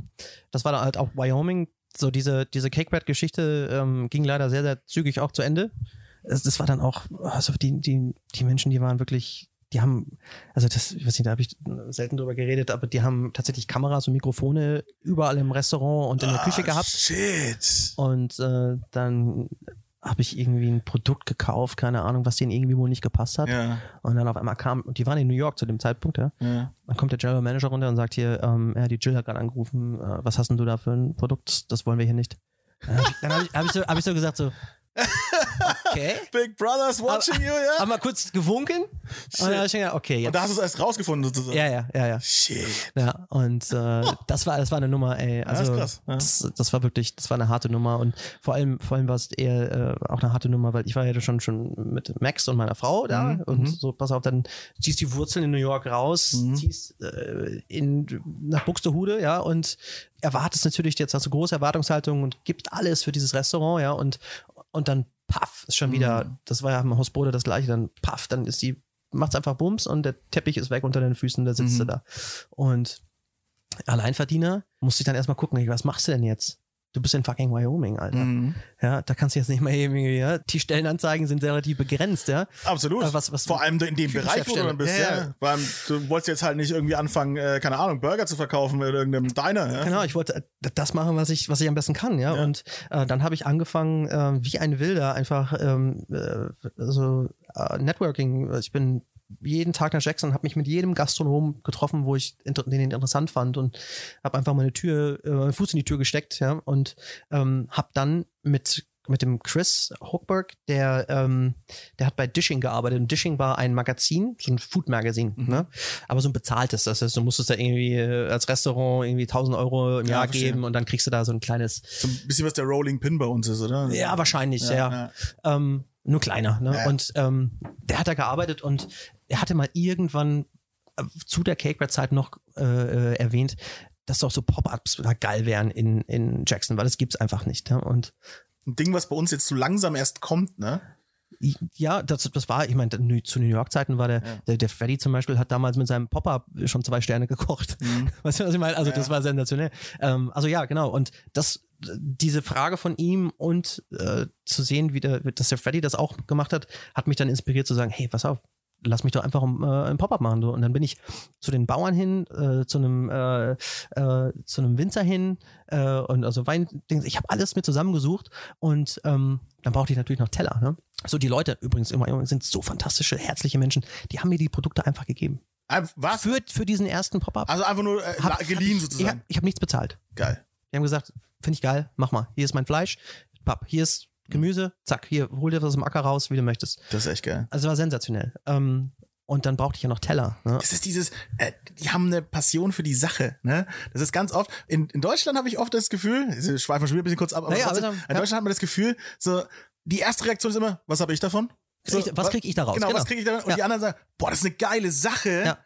das war dann halt auch Wyoming. So diese, diese Cake Bread-Geschichte ähm, ging leider sehr, sehr zügig auch zu Ende. Es, das war dann auch, also die, die, die Menschen, die waren wirklich, die haben, also das, ich weiß nicht, da habe ich selten drüber geredet, aber die haben tatsächlich Kameras und Mikrofone überall im Restaurant und in der Küche Ah, gehabt. Shit. Und äh, dann habe ich irgendwie ein Produkt gekauft, keine Ahnung, was denen irgendwie wohl nicht gepasst hat. Ja, Und dann auf einmal kam, und die waren in New York zu dem Zeitpunkt, ja. ja. Dann kommt der General Manager runter und sagt hier, ähm, ja, die Jill hat gerade angerufen, äh, was hast denn du da für ein Produkt? Das wollen wir hier nicht. Dann habe ich, dann hab ich, hab ich, so, hab ich so gesagt so, okay. Big Brother's watching you, ja? Hab mal kurz gewunken und dann hab ich gedacht, okay, jetzt. Und da hast du es erst rausgefunden, sozusagen. ja, ja, ja, ja. Shit. Ja, und äh, das war das war eine Nummer, ey. ist Also krass, ja. das, das war wirklich, das war eine harte Nummer und vor allem, vor allem war es eher äh, auch eine harte Nummer, weil ich war ja schon schon mit Max und meiner Frau da Mhm, und mhm. so, pass auf, dann ziehst die Wurzeln in New York raus, Mhm. ziehst äh, in nach Buxtehude, ja, und erwartest natürlich jetzt hast du große Erwartungshaltung und gibst alles für dieses Restaurant, ja, und und dann paff, ist schon wieder, Mhm. das war ja im Hausbode das gleiche, dann paff, dann ist die macht's einfach Bums und der Teppich ist weg unter den Füßen, da sitzt Mhm. du da. Und Alleinverdiener musste ich dann erstmal gucken, was machst du denn jetzt? Du bist in fucking Wyoming, Alter. Mhm. Ja, da kannst du jetzt nicht mal irgendwie, ja. Die Stellenanzeigen sind relativ begrenzt, ja. Absolut. Aber was- was- Vor allem in dem Bereich, wo du dann bist, Ja, ja. ja. Vor allem, du wolltest jetzt halt nicht irgendwie anfangen, äh, keine Ahnung, Burger zu verkaufen in irgendeinem Diner, ja? Genau, ich wollte äh, das machen, was ich, was ich am besten kann, ja. Ja. Und äh, dann habe ich angefangen, äh, wie ein Wilder, einfach ähm, äh, so äh, Networking. Ich bin jeden Tag nach Jackson, habe mich mit jedem Gastronom getroffen, wo ich den interessant fand und habe einfach meine Tür, äh, meinen Fuß in die Tür gesteckt, ja. Und ähm, habe dann mit mit dem Chris Hochberg, der, ähm, der hat bei Dishing gearbeitet. Und Dishing war ein Magazin, so ein Food-Magazin, Mhm. ne? aber so ein bezahltes. Das heißt, du musstest da irgendwie äh, als Restaurant irgendwie 1000 Euro im Ja, Jahr verstehe. geben und dann kriegst du da so ein kleines. So ein bisschen was der Rolling Pin bei uns ist, oder? Ja, wahrscheinlich, ja. ja. Ähm, nur kleiner. Ne? Ja. Und ähm, der hat da gearbeitet und er hatte mal irgendwann äh, zu der Cake Bread Zeit noch äh, äh, erwähnt, dass doch so Pop-ups da geil wären in, in Jackson, weil das gibt's einfach nicht. Ne? Und Ein Ding, was bei uns jetzt so langsam erst kommt, ne? Ja, das, das war, ich meine, zu New York-Zeiten war der, Ja. der, der Freddy zum Beispiel hat damals mit seinem Pop-Up schon zwei Sterne gekocht. Mhm. Weißt du, was ich meine? Also, Ja. das war sensationell. Ähm, also, ja, genau. Und das, diese Frage von ihm und äh, zu sehen, wie der, dass der Freddy das auch gemacht hat, hat mich dann inspiriert zu sagen, hey, pass auf, lass mich doch einfach um, äh, ein Pop-up machen. So. Und dann bin ich zu den Bauern hin, äh, zu einem äh, äh, zu einem Winzer hin äh, und also Wein. Ich habe alles mit zusammengesucht und ähm, dann brauchte ich natürlich noch Teller. Ne? So die Leute übrigens immer sind so fantastische, herzliche Menschen. Die haben mir die Produkte einfach gegeben. Was? Für, für diesen ersten Pop-up. Also einfach nur äh, Hab- geliehen Ich sozusagen. habe ich hab nichts bezahlt. Geil. Die haben gesagt, finde ich geil, mach mal. Hier ist mein Fleisch. Papp, hier ist Gemüse, zack, hier, hol dir das aus dem Acker raus, wie du möchtest. Das ist echt geil. Also war sensationell. Ähm, und dann brauchte ich ja noch Teller. Ne? Das ist dieses, äh, die haben eine Passion für die Sache, ne? Das ist ganz oft, in, in Deutschland habe ich oft das Gefühl, ich schweife schon wieder ein bisschen kurz ab, aber Naja, trotzdem, aber- in ja. Deutschland hat man das Gefühl, so, die erste Reaktion ist immer, was habe ich davon? So, was krieg ich daraus? Genau, Genau. was kriege ich davon? Und Ja. die anderen sagen, boah, das ist eine geile Sache. Ja.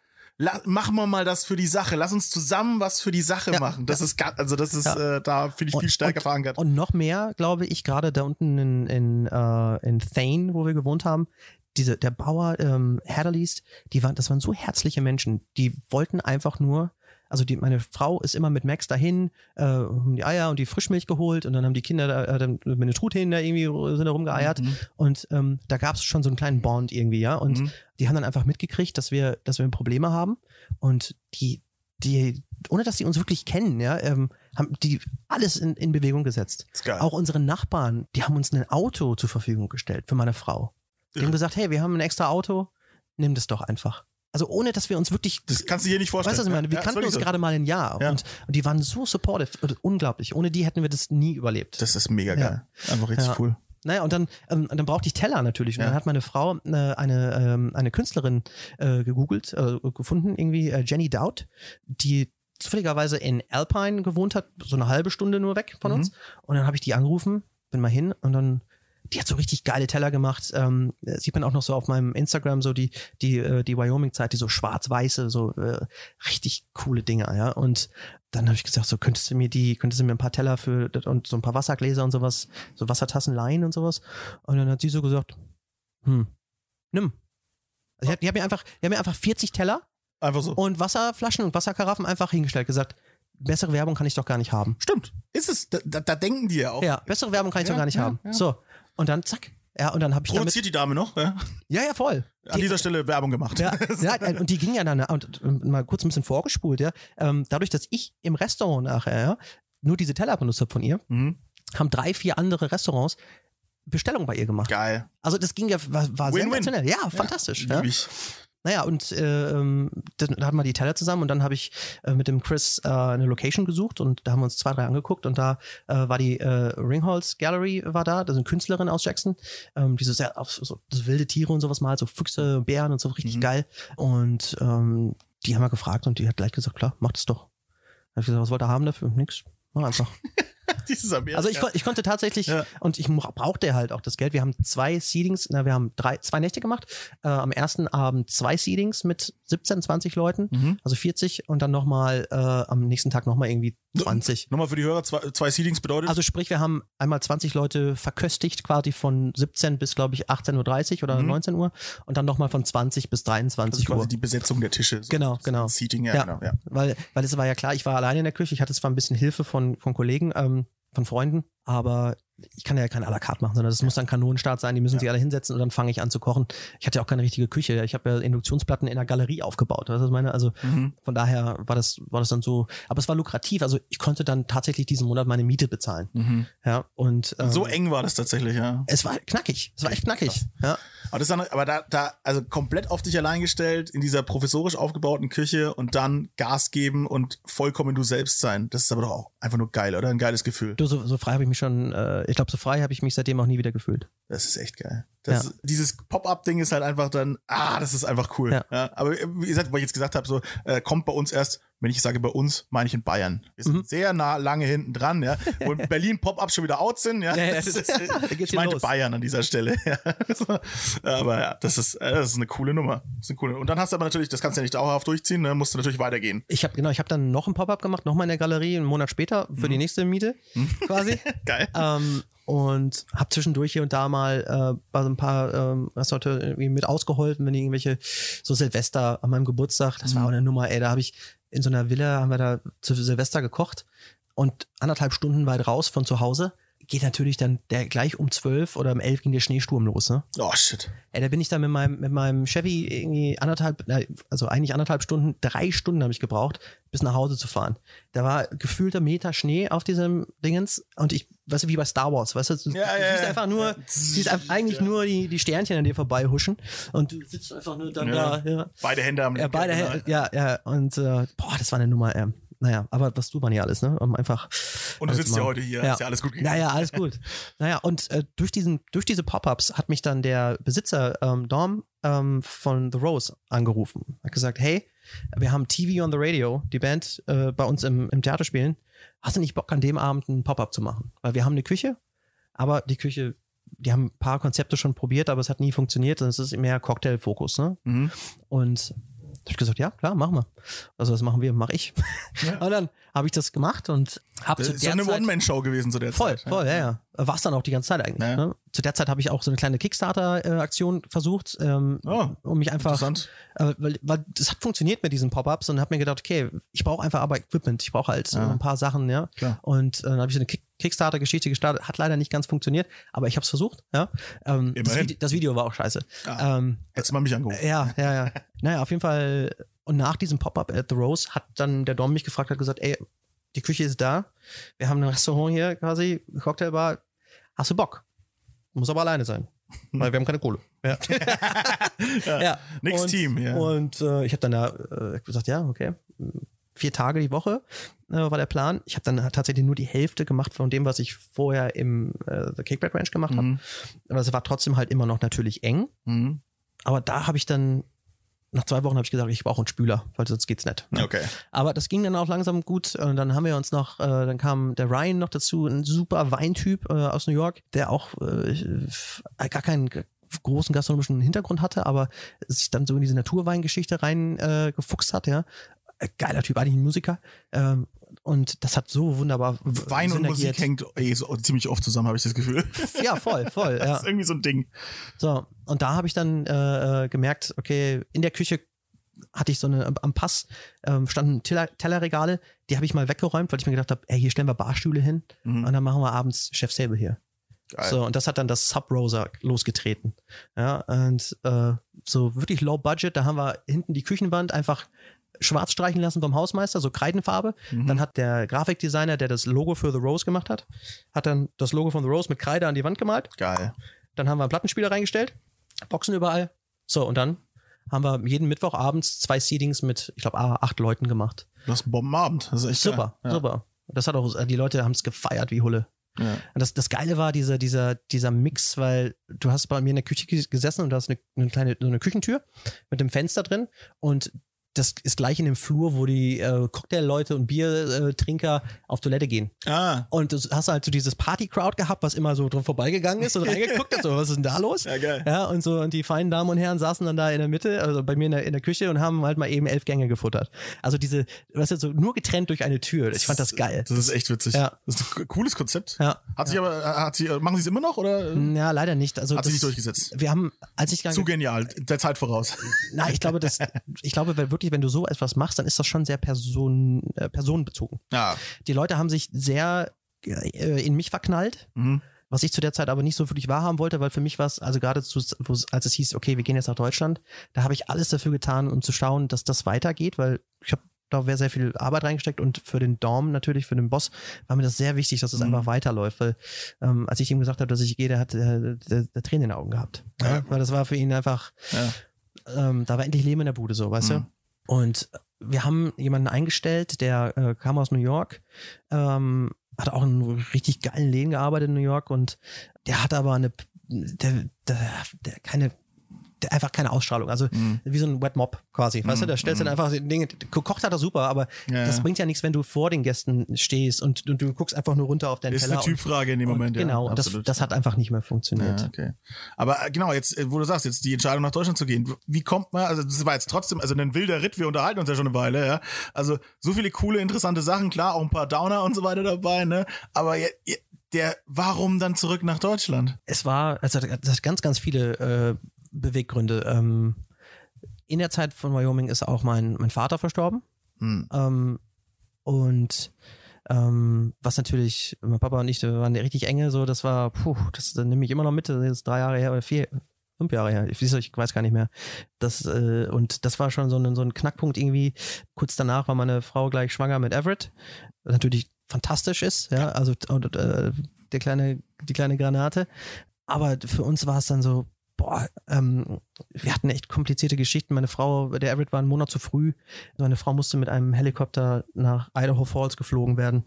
La machen wir mal das für die Sache. Lass uns zusammen was für die Sache Ja. machen. Das ist ga- also das ist Ja. äh, da finde ich Und- viel stärker verankert. Und noch mehr, glaube ich, gerade da unten in, in, äh, in Thane, wo wir gewohnt haben, diese, der Bauer ähm, Hatterleys, die waren, das waren so herzliche Menschen, die wollten einfach nur, also die, meine Frau ist immer mit Max dahin, äh, haben die Eier und die Frischmilch geholt und dann haben die Kinder da, äh, dann mit den Truthähnen da irgendwie sind da rumgeeiert Mhm. und ähm, da gab es schon so einen kleinen Bond irgendwie, ja, und Mhm. die haben dann einfach mitgekriegt, dass wir, dass wir Probleme haben und die, die, ohne dass sie uns wirklich kennen, ja, ähm, haben die alles in, in Bewegung gesetzt. Auch unsere Nachbarn, die haben uns ein Auto zur Verfügung gestellt für meine Frau. Die Irre. haben gesagt, hey, wir haben ein extra Auto, nimm das doch einfach. Also ohne, dass wir uns wirklich, das kannst du dir nicht vorstellen. weißt du, was ich meine? Wir Ja, kannten uns so. gerade mal ein Jahr Ja. und, und die waren so supportive, und unglaublich. Ohne die hätten wir das nie überlebt. Das ist mega Ja. geil. Einfach richtig Ja. cool. Naja, und dann, ähm, dann brauchte ich Teller natürlich. Und Ja. dann hat meine Frau äh, eine, ähm, eine Künstlerin äh, gegoogelt, äh, gefunden, irgendwie äh, Jenny Dowd, die zufälligerweise in Alpine gewohnt hat, so eine halbe Stunde nur weg von Mhm. uns. Und dann habe ich die angerufen, bin mal hin und dann, die hat so richtig geile Teller gemacht. Ähm, äh, sieht man auch noch so auf meinem Instagram, so die, die, äh, die Wyoming-Zeit, die so schwarz-weiße, so äh, richtig coole Dinger, ja. Und dann habe ich gesagt, so könntest du mir die, könntest du mir ein paar Teller für und so ein paar Wassergläser und sowas, so Wassertassen leihen und sowas. Und dann hat sie so gesagt, hm, nimm. Also die hat, die hat mir einfach, die hat mir einfach 40 Teller Einfach so. und Wasserflaschen und Wasserkaraffen einfach hingestellt, gesagt, bessere Werbung kann ich doch gar nicht haben. Stimmt. Ist es. Da, da, da denken die ja auch. Ja, bessere Werbung kann ich Ja, doch gar nicht ja, haben. ja. So. Und dann zack. Ja, und dann habe ich damit. Produziert die Dame noch? Ja? Ja, ja, voll. An Die- dieser Stelle Werbung gemacht. ja, ja, und die ging ja dann, und, und mal kurz ein bisschen vorgespult, ja. Ähm, dadurch, dass ich im Restaurant nachher ja, nur diese Teller benutzt habe von ihr, Mhm. haben drei, vier andere Restaurants Bestellungen bei ihr gemacht. Geil. Also das ging ja, war, war Win-win. sensationell. Ja, fantastisch. Lieb Ja. Naja, und äh, ähm, dann hatten wir die Teller zusammen und dann habe ich äh, mit dem Chris äh, eine Location gesucht und da haben wir uns zwei, drei angeguckt und da äh, war die äh, Ringholz Gallery war da, das ist eine Künstlerin aus Jackson, ähm, die so sehr auf so, so wilde Tiere und sowas malt, so Füchse, Bären und so, richtig Mhm. geil. Und ähm, die haben wir gefragt und die hat gleich gesagt, klar, mach das doch. Da hab ich gesagt, was wollt ihr haben dafür? Nix. Mach einfach. Dieses Amerika. Also ich, kon- ich konnte tatsächlich, Ja. und ich brauchte halt auch das Geld. Wir haben zwei Seedings, na, wir haben drei, zwei Nächte gemacht. Äh, am ersten Abend zwei Seedings mit 17, 20 Leuten, Mhm. also 40 und dann nochmal äh, am nächsten Tag nochmal irgendwie 20. Nochmal für die Hörer, zwei, zwei Seedings bedeutet. Also sprich, wir haben einmal 20 Leute verköstigt, quasi von 17 bis, glaube ich, 18.30 Uhr oder Mhm. 19 Uhr und dann nochmal von 20 bis das ist 23 quasi Uhr. die Besetzung der Tische. So. Genau, genau. Seating, ja, Ja. genau. Ja. Weil, weil es war ja klar, ich war alleine in der Küche. Ich hatte zwar ein bisschen Hilfe von, von Kollegen, ähm, von Freunden, aber ich kann ja kein à la carte machen, sondern das muss dann Kanonenstart sein. Die müssen sich alle hinsetzen und dann fange ich an zu kochen. Ich hatte ja auch keine richtige Küche. Ich habe ja Induktionsplatten in der Galerie aufgebaut. Weißt du, was ich meine? Also Mhm. von daher war das, war das dann so. Aber es war lukrativ. Also ich konnte dann tatsächlich diesen Monat meine Miete bezahlen. Mhm. Ja, und ähm, So eng war das tatsächlich, ja. es war knackig. Es war echt knackig. Ja. Aber, das ist dann, aber da, da, also komplett auf dich allein gestellt, in dieser professorisch aufgebauten Küche und dann Gas geben und vollkommen du selbst sein. Das ist aber doch auch einfach nur geil, oder? Ein geiles Gefühl. Du, so, so frei habe ich mich schon, äh, ich glaube, so frei habe ich mich seitdem auch nie wieder gefühlt. Das ist echt geil. Das, Dieses Pop-Up-Ding ist halt einfach dann, ah, das ist einfach cool. Ja. aber äh, wie gesagt, weil ich jetzt gesagt habe, so äh, kommt bei uns erst, wenn ich sage bei uns, meine ich in Bayern. Wir sind Mhm. sehr nah, lange hinten dran, ja. Wo in Berlin Pop-Ups schon wieder out sind, ja. Ja, ja, Das ist, ich meinte los. Bayern an dieser Stelle. Ja. Aber ja, das ist, äh, das ist eine coole Nummer. Das ist eine coole. Und dann hast du aber natürlich, das kannst du ja nicht dauerhaft durchziehen, ne? musst du natürlich weitergehen. Ich habe genau, ich habe dann noch ein Pop-up gemacht, nochmal in der Galerie, einen Monat später für Mhm. die nächste Miete quasi. Geil. ähm, und habe zwischendurch hier und da mal äh, bei so ein paar ähm, Restaurante irgendwie mit ausgeholfen, wenn irgendwelche so Silvester an meinem Geburtstag, das war Mhm. auch eine Nummer, ey, da habe ich in so einer Villa haben wir da zu Silvester gekocht und anderthalb Stunden weit raus von zu Hause geht natürlich dann der gleich um zwölf oder um elf ging der Schneesturm los, ne? Oh shit. Ey, da bin ich dann mit meinem, mit meinem Chevy irgendwie anderthalb, also eigentlich anderthalb Stunden, drei Stunden habe ich gebraucht, bis nach Hause zu fahren. Da war gefühlter Meter Schnee auf diesem Dingens und ich, weißt du, wie bei Star Wars, weißt du, du, Ja, du ja, siehst einfach nur, Ja. siehst eigentlich nur die, die Sternchen an dir vorbei huschen und du sitzt einfach nur dann da. Beide Hände am Ja, beide, genau. Hä- ja, ja, und äh, boah, das war eine Nummer, ähm. Naja, aber was tut man hier alles, ne? Um einfach. Und du sitzt ja heute hier, Ja. ist ja alles gut gegangen. Naja, alles gut. naja, und äh, durch, diesen, durch diese Pop-Ups hat mich dann der Besitzer ähm, Dom ähm, von The Rose angerufen. Hat gesagt, hey, wir haben TV on the Radio, die Band äh, bei uns im, im Theater spielen. Hast du nicht Bock an dem Abend einen Pop-Up zu machen? Weil wir haben eine Küche, aber die Küche, die haben ein paar Konzepte schon probiert, aber es hat nie funktioniert. Und es ist mehr Cocktail-Fokus. Ne? Mhm. Und hab ich gesagt, ja, klar, machen wir. Also das machen wir, mache ich. Ja. Und dann habe ich das gemacht und habe zu ist ja der eine Zeit One-Man-Show gewesen zu der Voll, Zeit. voll, ja, ja. War es dann auch die ganze Zeit eigentlich. Ja. Ne? Zu der Zeit habe ich auch so eine kleine Kickstarter-Aktion versucht, ähm, Oh, um mich einfach, Interessant. äh, weil, weil das hat funktioniert mit diesen Pop-Ups und habe mir gedacht, okay, ich brauche einfach aber Equipment, ich brauche halt äh, ein paar Sachen, ja. Klar. Und äh, dann habe ich so eine Kick Kickstarter-Geschichte gestartet, hat leider nicht ganz funktioniert, aber ich habe es versucht, ja. Ähm, das, Immerhin. Vide das Video war auch scheiße. Ah. Ähm, Hättest du mal mich angerufen. ja, ja, ja. naja, auf jeden Fall. Und nach diesem Pop-Up at the Rose hat dann der Dom mich gefragt, hat gesagt, ey, die Küche ist da. Wir haben ein Restaurant hier quasi, Cocktailbar. Hast du Bock? Muss aber alleine sein. Weil wir haben keine Kohle. Ja. ja. Nix und, Team, ja. Und äh, ich habe dann da äh, gesagt, ja, okay. Vier Tage die Woche äh, war der Plan. Ich habe dann tatsächlich nur die Hälfte gemacht von dem, was ich vorher im äh, The Kickback Ranch gemacht habe. Mhm. Aber es war trotzdem halt immer noch natürlich eng. Mhm. Aber da habe ich dann, nach zwei Wochen habe ich gesagt, ich brauche einen Spüler, weil sonst geht's nicht. ne? Okay. Aber das ging dann auch langsam gut. Und dann haben wir uns noch, äh, dann kam der Ryan noch dazu, ein super Weintyp äh, aus New York, der auch äh, gar keinen großen gastronomischen Hintergrund hatte, aber sich dann so in diese Naturweingeschichte rein äh, hat, ja. Äh, Geiler Typ, eigentlich ein Musiker. Ähm, und das hat so wunderbar Wein und Musik hängt eh so ziemlich oft zusammen, habe ich das Gefühl. Ja, voll, voll. Ja. Das ist irgendwie so ein Ding. So, und da habe ich dann äh, äh, gemerkt, okay, in der Küche hatte ich so eine, am Pass ähm, standen Teller, Tellerregale, die habe ich mal weggeräumt, weil ich mir gedacht habe, ey, hier stellen wir Barstühle hin Mhm. und dann machen wir abends Chef's Table hier. Geil. So, und das hat dann das Sub-Rosa losgetreten. Ja, und äh, so wirklich low budget, da haben wir hinten die Küchenwand einfach schwarz streichen lassen vom Hausmeister, so Kreidenfarbe. Mhm. Dann hat der Grafikdesigner, der das Logo für The Rose gemacht hat, hat dann das Logo von The Rose mit Kreide an die Wand gemalt. Geil. Dann haben wir einen Plattenspieler reingestellt, Boxen überall. So, und dann haben wir jeden Mittwoch abends zwei Seedings mit, ich glaube, acht Leuten gemacht. Du hast einen Bombenabend. Das ist echt Super, geil. super. Das hat auch, die Leute haben es gefeiert wie Hulle. Ja. Und das, das Geile war dieser, dieser, dieser Mix, weil du hast bei mir in der Küche ges- gesessen und da ist eine, eine kleine so eine Küchentür mit einem Fenster drin und das ist gleich in dem Flur, wo die äh, Cocktailleute und Biertrinker auf Toilette gehen. Ah, Und du hast halt so dieses Party-Crowd gehabt, was immer so drum vorbeigegangen ist und reingeguckt hat, so, was ist denn da los? ja, geil. Ja, und so, und die feinen Damen und Herren saßen dann da in der Mitte, also bei mir in der, in der Küche und haben halt mal eben elf Gänge gefuttert. Also diese, weißt du, so nur getrennt durch eine Tür. Ich fand das geil. Das ist echt witzig. Ja. Das ist ein cooles Konzept. Ja. Hat sich aber, hat sie, machen sie es immer noch oder Ja, leider nicht. Also hat sich nicht durchgesetzt? Wir haben, als ich Zu genial, der Zeit voraus. na, ich glaube, das, ich glaube, weil wirklich, wenn du so etwas machst, dann ist das schon sehr person, äh, personenbezogen. Ja. Die Leute haben sich sehr äh, in mich verknallt. Mhm. was ich zu der Zeit aber nicht so wirklich wahrhaben wollte, weil für mich war es, also gerade zu, als es hieß, okay, wir gehen jetzt nach Deutschland, da habe ich alles dafür getan, um zu schauen, dass das weitergeht, weil ich habe da wäre sehr viel Arbeit reingesteckt und für den Dom natürlich, für den Boss, war mir das sehr wichtig, dass es Mhm. einfach weiterläuft, weil ähm, als ich ihm gesagt habe, dass ich gehe, der hat äh, der, der Tränen in den Augen gehabt. Ja. Weil das war für ihn einfach, Ja. ähm, da war endlich Leben in der Bude so, weißt Mhm. du? Und wir haben jemanden eingestellt, der äh, kam aus New York, ähm, hat auch in richtig geilen Läden gearbeitet in New York und der hat aber eine, der, der, der keine, einfach keine Ausstrahlung. Also Mhm. wie so ein Wet Mob quasi. Weißt du, Mhm, da stellst du dann einfach die Dinge, kocht hat er super, aber Ja, das ja. bringt ja nichts, wenn du vor den Gästen stehst und, und du guckst einfach nur runter auf deinen Ist Teller. eine Typfrage in dem Moment, ja. Genau, das, das hat einfach nicht mehr funktioniert. Ja, okay. Aber äh, genau, jetzt, äh, wo du sagst, jetzt die Entscheidung nach Deutschland zu gehen, wie kommt man, also das war jetzt trotzdem, also ein wilder Ritt, wir unterhalten uns ja schon eine Weile, ja. Also so viele coole, interessante Sachen, klar, auch ein paar Downer und so weiter dabei, ne? Aber je- der, warum dann zurück nach Deutschland? Es war, also das hat ganz, ganz viele äh, Beweggründe. Ähm, in der Zeit von Wyoming ist auch mein, mein Vater verstorben. Hm. Ähm, und ähm, was natürlich, mein Papa und ich wir waren richtig enge, so, das war, puh, das nehme ich immer noch mit, das ist jetzt drei Jahre her oder vier, fünf Jahre her, ich, weiß- ich weiß gar nicht mehr. Das, äh, und das war schon so ein, so ein Knackpunkt irgendwie. Kurz danach war meine Frau gleich schwanger mit Everett, was natürlich fantastisch ist, ja, also und, äh, der kleine, die kleine Granate. Aber für uns war es dann so, boah, ähm, wir hatten echt komplizierte Geschichten. Meine Frau, der Everett war einen Monat zu früh. Meine Frau musste mit einem Helikopter nach Idaho Falls geflogen werden.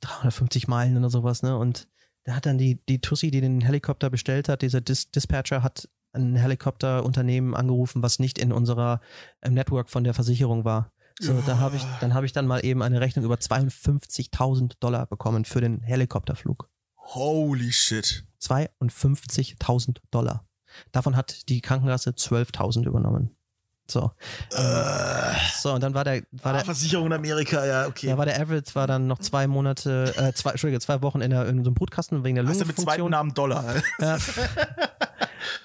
350 Meilen oder sowas, ne? Und da hat dann die, die Tussi, die den Helikopter bestellt hat, dieser Dis Dispatcher hat ein Helikopterunternehmen angerufen, was nicht in unserer im Network von der Versicherung war. So, da habe ich, dann habe ich dann mal eben eine Rechnung über 52.000 Dollar bekommen für den Helikopterflug. Holy shit. 52.000 Dollar. Davon hat die Krankenkasse 12.000 übernommen. So. Äh, So, und dann war der, war ah, der, Versicherung in Amerika, ja, okay. ja, war der Everett war dann noch zwei Monate, äh, zwei, Entschuldige, zwei Wochen in, der, in so einem Brutkasten wegen der Hast du mit zweiten Lungenfunktion. Namen Dollar? Ja.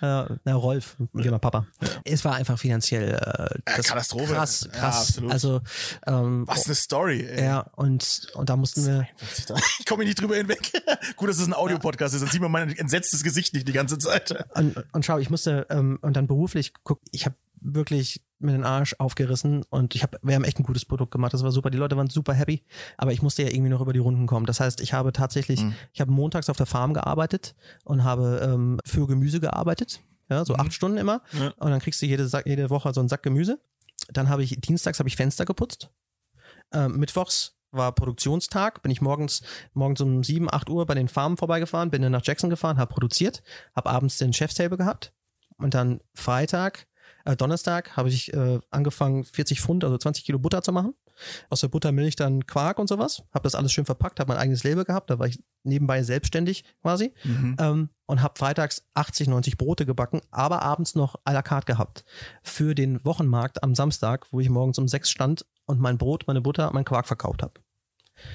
Ja, na, Rolf, genau, Papa. Es war einfach finanziell äh, das Katastrophe. krass, Ja, krass. absolut. also ähm, Was eine Story, ey. ja, und, und da mussten wir, Ich komme nicht drüber hinweg. Gut, dass es ein Audiopodcast ist, dann sieht man mein entsetztes Gesicht nicht die ganze Zeit. und, und schau, ich musste, ähm, und dann beruflich, guck, ich habe wirklich mir den Arsch aufgerissen und ich habe, wir haben echt ein gutes Produkt gemacht. Das war super. Die Leute waren super happy, aber ich musste ja irgendwie noch über die Runden kommen. Das heißt, ich habe tatsächlich, Mhm. ich habe montags auf der Farm gearbeitet und habe ähm, für Gemüse gearbeitet. Ja, so Mhm. acht Stunden immer. Ja. Und dann kriegst du jede, jede Woche so einen Sack Gemüse. Dann habe ich, dienstags habe ich Fenster geputzt. Ähm, mittwochs war Produktionstag, bin ich morgens, morgens um 7, 8 Uhr bei den Farmen vorbeigefahren, bin dann nach Jackson gefahren, habe produziert, habe abends den Chefstable gehabt und dann Freitag, äh, Donnerstag habe ich äh, angefangen 40 Pfund, also 20 Kilo Butter zu machen. Aus der Butter Milch dann Quark und sowas. Habe das alles schön verpackt, habe mein eigenes Label gehabt, da war ich nebenbei selbstständig quasi Mhm. ähm, und habe freitags 80, 90 Brote gebacken, aber abends noch à la carte gehabt für den Wochenmarkt am Samstag, wo ich morgens um sechs stand und mein Brot, meine Butter, mein Quark verkauft habe.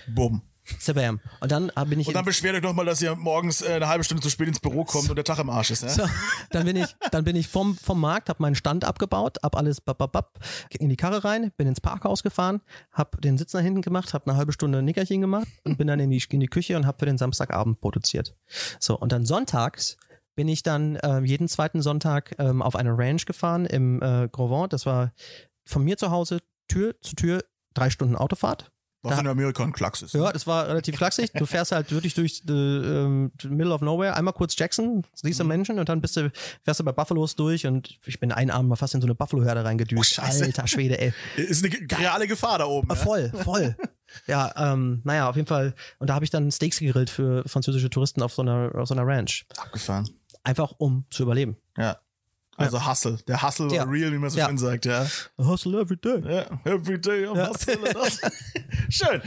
Bumm. Zabam. Und dann äh, bin ich Und dann beschwert euch doch mal, dass ihr morgens äh, eine halbe Stunde zu spät ins Büro kommt und der Tag im Arsch ist. Ja? So, dann bin ich, dann bin ich vom, vom Markt, habe meinen Stand abgebaut, hab alles bap, bap, bap, in die Karre rein, bin ins Parkhaus gefahren, hab den Sitz nach hinten gemacht, hab eine halbe Stunde ein Nickerchen gemacht und bin dann in die, in die Küche und hab für den Samstagabend produziert. So, und dann sonntags bin ich dann ähm, jeden zweiten Sonntag ähm, auf eine Ranch gefahren im äh, Gros Ventre. Das war von mir zu Hause Tür zu Tür drei Stunden Autofahrt. Was Da- in Amerika ein Klacks ist. Ja, das war relativ flachsig. Du fährst halt wirklich durch the, ähm, the middle of nowhere, einmal kurz Jackson, siehst du Mhm. Menschen und dann bist du, fährst du bei Buffalos durch und ich bin einen Abend mal fast in so eine Buffalo-Herde reingedüst. Oh. Alter Schwede, ey. Ist eine reale Gefahr da oben. Ah, Ja? Voll, voll. ja, ähm, naja, auf jeden Fall. Und da habe ich dann Steaks gegrillt für französische Touristen auf so einer, auf so einer Ranch. Abgefahren. Einfach um zu überleben. Ja. Also Hustle. Der Hustle Ja. real, wie man so Ja. schön sagt, ja. Hustle every day. Ja, every day I'm Ja. hustling. Schön.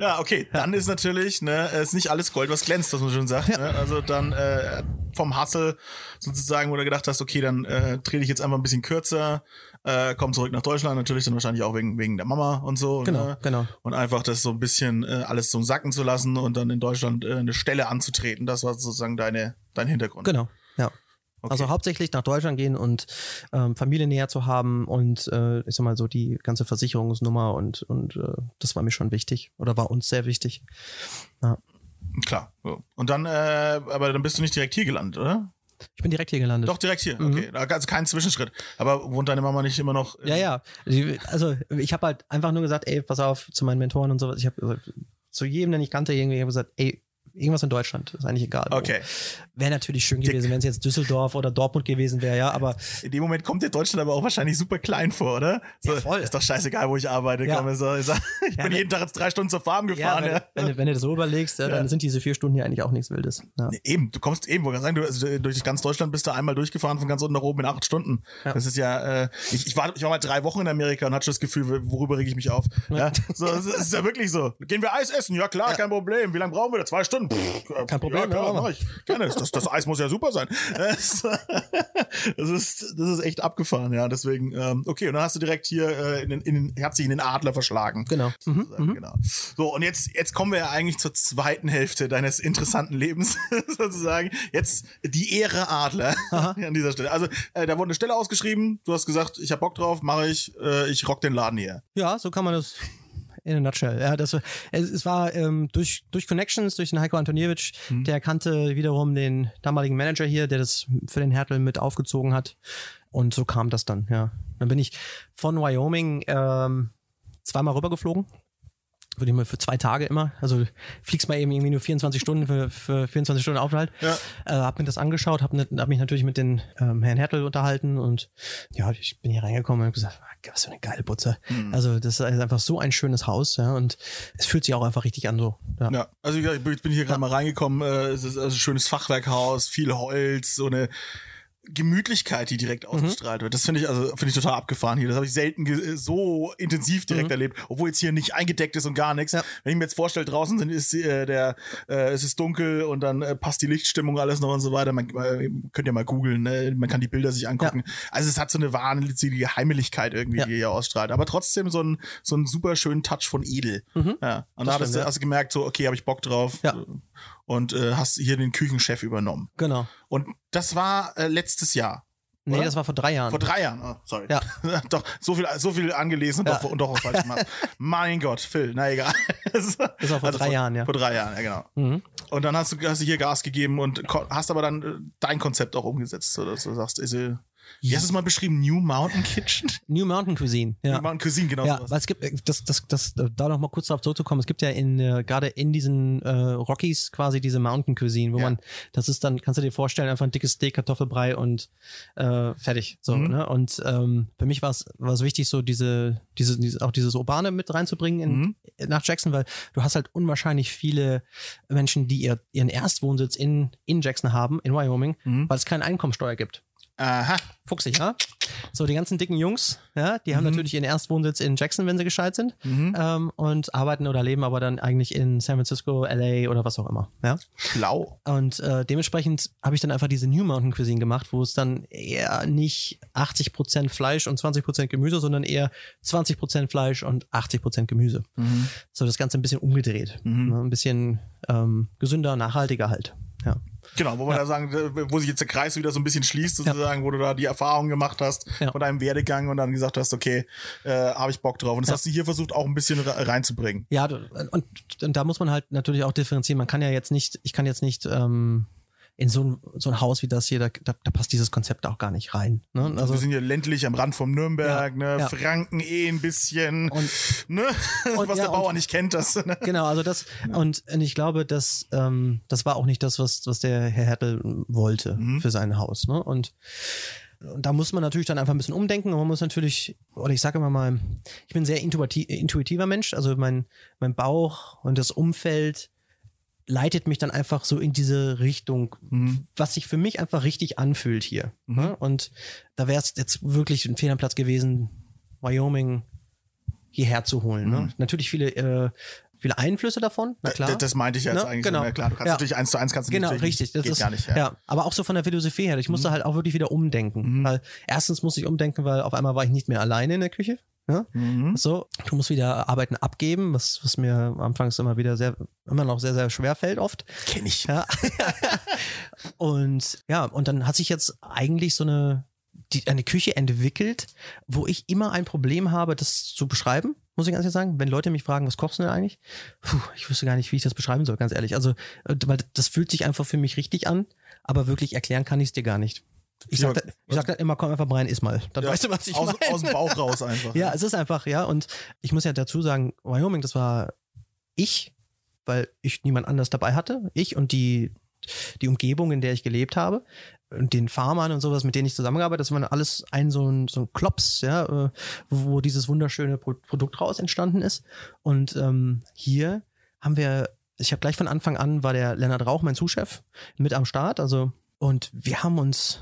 ja, okay. Dann ist natürlich, ne, es ist nicht alles Gold, was glänzt, was man schon sagt. Ne? Also dann äh, vom Hustle sozusagen, wo du gedacht hast, okay, dann äh, trete ich jetzt einfach ein bisschen kürzer, äh, komm zurück nach Deutschland, natürlich dann wahrscheinlich auch wegen, wegen der Mama und so. Genau, ne? genau. Und einfach das so ein bisschen äh, alles so sacken zu lassen und dann in Deutschland äh, eine Stelle anzutreten. Das war sozusagen deine, dein Hintergrund. Genau, ja. Okay. Also hauptsächlich nach Deutschland gehen und ähm, Familie näher zu haben und äh, ich sag mal so die ganze Versicherungsnummer und, und äh, das war mir schon wichtig oder war uns sehr wichtig. Klar. So. Und dann, äh, aber dann bist du nicht direkt hier gelandet, oder? Ich bin direkt hier gelandet. Doch, direkt hier. Mhm. Okay. Also kein Zwischenschritt. Aber wohnt deine Mama nicht immer noch? Ja, ja. Also ich habe halt einfach nur gesagt, ey, pass auf zu meinen Mentoren und sowas. Ich habe gesagt, zu jedem, den ich kannte, irgendwie gesagt, ey, irgendwas in Deutschland, ist eigentlich egal. wo. Okay. Wäre natürlich schön gewesen, wenn es jetzt Düsseldorf oder Dortmund gewesen wäre, ja, aber In dem Moment kommt dir Deutschland aber auch wahrscheinlich super klein vor, oder? So, Ja, voll. Ist doch scheißegal, wo ich arbeite. Ja. Komm, so, ich sag, ich Ja, bin wenn- jeden Tag jetzt drei Stunden zur Farm gefahren. wenn, Ja, wenn, du- wenn du das so überlegst, dann sind diese vier Stunden hier eigentlich auch nichts Wildes. Eben, du kommst eben, ich sagen, du, also durch ganz Deutschland bist du einmal durchgefahren von ganz unten nach oben in acht Stunden. Das ist ja, äh, ich, ich, war, ich war mal drei Wochen in Amerika und hatte schon das Gefühl, worüber reg ich mich auf. Ja. So, das ist ja wirklich so. Gehen wir Eis essen? Ja klar, kein Problem. Wie lange brauchen wir da? Zwei Stunden? Pff, Kein Problem, Ja, klar, mach ich. Gerne. Das, das Eis muss ja super sein. Das, das, ist, das ist echt abgefahren, ja. Deswegen, ähm, okay, und dann hast du direkt hier äh, in, den- in, den- hat sich in den Adler verschlagen. Genau. Mhm, mhm. Genau. So, und jetzt, jetzt kommen wir ja eigentlich zur zweiten Hälfte deines interessanten Lebens, sozusagen. Jetzt die Ehre Adler Aha. an dieser Stelle. Also, äh, da wurde eine Stelle ausgeschrieben, du hast gesagt, ich hab Bock drauf, mache ich, äh, ich rock den Laden hier. Ja, so kann man das in a nutshell. Ja, das, es, es war ähm, durch, durch Connections, durch den Heiko Antoniewicz, Mhm. der kannte wiederum den damaligen Manager hier, der das für den Hertel mit aufgezogen hat. Und so kam das dann, ja. Dann bin ich von Wyoming ähm, zweimal rübergeflogen. Würde ich mal für zwei Tage immer, also fliegst mal eben irgendwie nur 24 Stunden für, für 24 Stunden Aufenthalt. Ja. Äh, hab mir das angeschaut, hab, ne, hab mich natürlich mit den ähm, Herrn Hertel unterhalten und ja, ich bin hier reingekommen und hab gesagt, ah, was für eine geile Butze. Mhm. Also das ist einfach so ein schönes Haus, ja, und es fühlt sich auch einfach richtig an so. Ja. Ja, also ich bin- ich bin hier gerade mal reingekommen. Äh, es ist also ein schönes Fachwerkhaus, viel Holz, so eine Gemütlichkeit, die direkt Mhm. ausgestrahlt wird. Das finde ich also finde ich total abgefahren hier. Das habe ich selten so intensiv direkt erlebt, obwohl jetzt hier nicht eingedeckt ist und gar nichts. Mhm. Ja. Wenn ich mir jetzt vorstelle, draußen sind, ist äh, der äh, es ist dunkel und dann äh, passt die Lichtstimmung alles noch und so weiter. Man äh, könnt ja mal googeln, ne? man kann die Bilder sich angucken. Also es hat so eine wahnsinnige Heimeligkeit irgendwie, Ja. die hier ausstrahlt, aber trotzdem so ein so einen super schönen Touch von edel. Mhm. Ja, und Das da hast, stimmt, du, ja. hast du gemerkt, so, okay, habe ich Bock drauf. Ja. Und äh, hast hier den Küchenchef übernommen. Genau. Und das war äh, letztes Jahr. Nee, Oder? das war vor drei Jahren. Vor drei Jahren. Oh, sorry. Ja. doch, so viel, so viel angelesen und, Ja. doch, und doch auch falsch gemacht. mein Gott, Phil, na egal. das war vor drei Jahren, ja. Vor drei Jahren, ja, genau. Mhm. Und dann hast du, hast du hier Gas gegeben und hast aber dann äh, dein Konzept auch umgesetzt, so dass du sagst, ist, wie hast du es mal beschrieben? New Mountain Kitchen? New Mountain Cuisine. Ja. New Mountain Cuisine, genau Ja, sowas. weil es gibt, äh, das, das, das, da noch mal kurz darauf zurückzukommen, es gibt ja in, äh, gerade in diesen äh, Rockies quasi diese Mountain Cuisine, wo Ja. man, das ist dann, kannst du dir vorstellen, einfach ein dickes Steak, Kartoffelbrei und äh, fertig. So, Mhm. ne? Und ähm, für mich war es war es wichtig, so diese, diese, diese, auch dieses Urbane mit reinzubringen in, Mhm. nach Jackson, weil du hast halt unwahrscheinlich viele Menschen, die ihr, ihren Erstwohnsitz in, in Jackson haben, in Wyoming, Mhm. weil es keine Einkommensteuer gibt. Aha. Fuchsig, ja? So, die ganzen dicken Jungs, ja, die haben Mhm. natürlich ihren Erstwohnsitz in Jackson, wenn sie gescheit sind, Mhm. ähm, und arbeiten oder leben aber dann eigentlich in San Francisco, LA oder was auch immer, ja. Schlau. Und äh, dementsprechend habe ich dann einfach diese New Mountain Cuisine gemacht, wo es dann eher nicht 80% Fleisch und 20% Gemüse, sondern eher 20% Fleisch und 80% Gemüse. Mhm. So das Ganze ein bisschen umgedreht. Mhm. Ne, Ein bisschen ähm, gesünder, nachhaltiger halt. Ja. Genau, wo wir da sagen, äh, wo sich jetzt der Kreis wieder so ein bisschen schließt, sozusagen, wo du da die Erfahrung gemacht hast Ja. von deinem Werdegang und dann gesagt hast, okay, äh, habe ich Bock drauf. Und das Ja. hast du hier versucht, auch ein bisschen re- reinzubringen. Ja, und, und da muss man halt natürlich auch differenzieren. Man kann ja jetzt nicht, ich kann jetzt nicht ähm, in so ein, so ein Haus wie das hier, da, da, da passt dieses Konzept auch gar nicht rein. Ne? Also, wir sind hier ländlich am Rand vom Nürnberg, Ja, ne? ja. Franken eh ein bisschen, Und- ne? und Was ja, der Bauer und- nicht kennt, das. Ne? genau, also das und, ich glaube, dass ähm, das war auch nicht das, was was der Herr Hertel wollte Mhm. für sein Haus. Ne? Und da muss man natürlich dann einfach ein bisschen umdenken und man muss natürlich, oder ich sage immer mal, ich bin ein sehr intuiti intuitiver Mensch, also mein, mein Bauch und das Umfeld leitet mich dann einfach so in diese Richtung, Mhm. was sich für mich einfach richtig anfühlt hier. Mhm. Ne? Und da wäre es jetzt wirklich ein Fehl am Platz gewesen, Wyoming hierher zu holen. Ne? Mhm. Natürlich viele, äh, viele Einflüsse davon, na klar. Das, das meinte ich jetzt Ne? eigentlich. Genau. So, na klar, du kannst Ja. natürlich eins zu eins kannst du Genau, natürlich richtig. Das ist, gar nicht. ja. aber auch so von der Philosophie her. Ich musste Mhm. halt auch wirklich wieder umdenken. Mhm. Weil erstens musste ich umdenken, weil auf einmal war ich nicht mehr alleine in der Küche. Ja? Mhm. So, du musst wieder Arbeiten abgeben, was, was mir anfangs immer wieder sehr, immer noch sehr, sehr schwer fällt oft. Kenn ich. Ja. und ja, und dann hat sich jetzt eigentlich so eine, die, eine Küche entwickelt, wo ich immer ein Problem habe, das zu beschreiben, muss ich ganz ehrlich sagen. Wenn Leute mich fragen, was kochst du denn eigentlich? Puh, ich wüsste gar nicht, wie ich das beschreiben soll, ganz ehrlich. Also, äh, weil das fühlt sich einfach für mich richtig an, aber wirklich erklären kann ich es dir gar nicht. Ich sag, da, ich sag dann immer, komm einfach rein, iss mal. Dann Ja, weißt du, was ich aus, meine. aus dem Bauch raus einfach. Ja, es ist einfach, ja. Und ich muss ja dazu sagen, Wyoming, das war ich, weil ich niemand anders dabei hatte. Ich und die, die Umgebung, in der ich gelebt habe. Und den Farmern und sowas, mit denen ich zusammengearbeitet das war alles ein so ein, so ein Klops, ja, äh, wo dieses wunderschöne Pro Produkt raus entstanden ist. Und ähm, hier haben wir, ich habe gleich von Anfang an war der Lennart Rauch, mein Zuschef, mit am Start. Also, und wir haben uns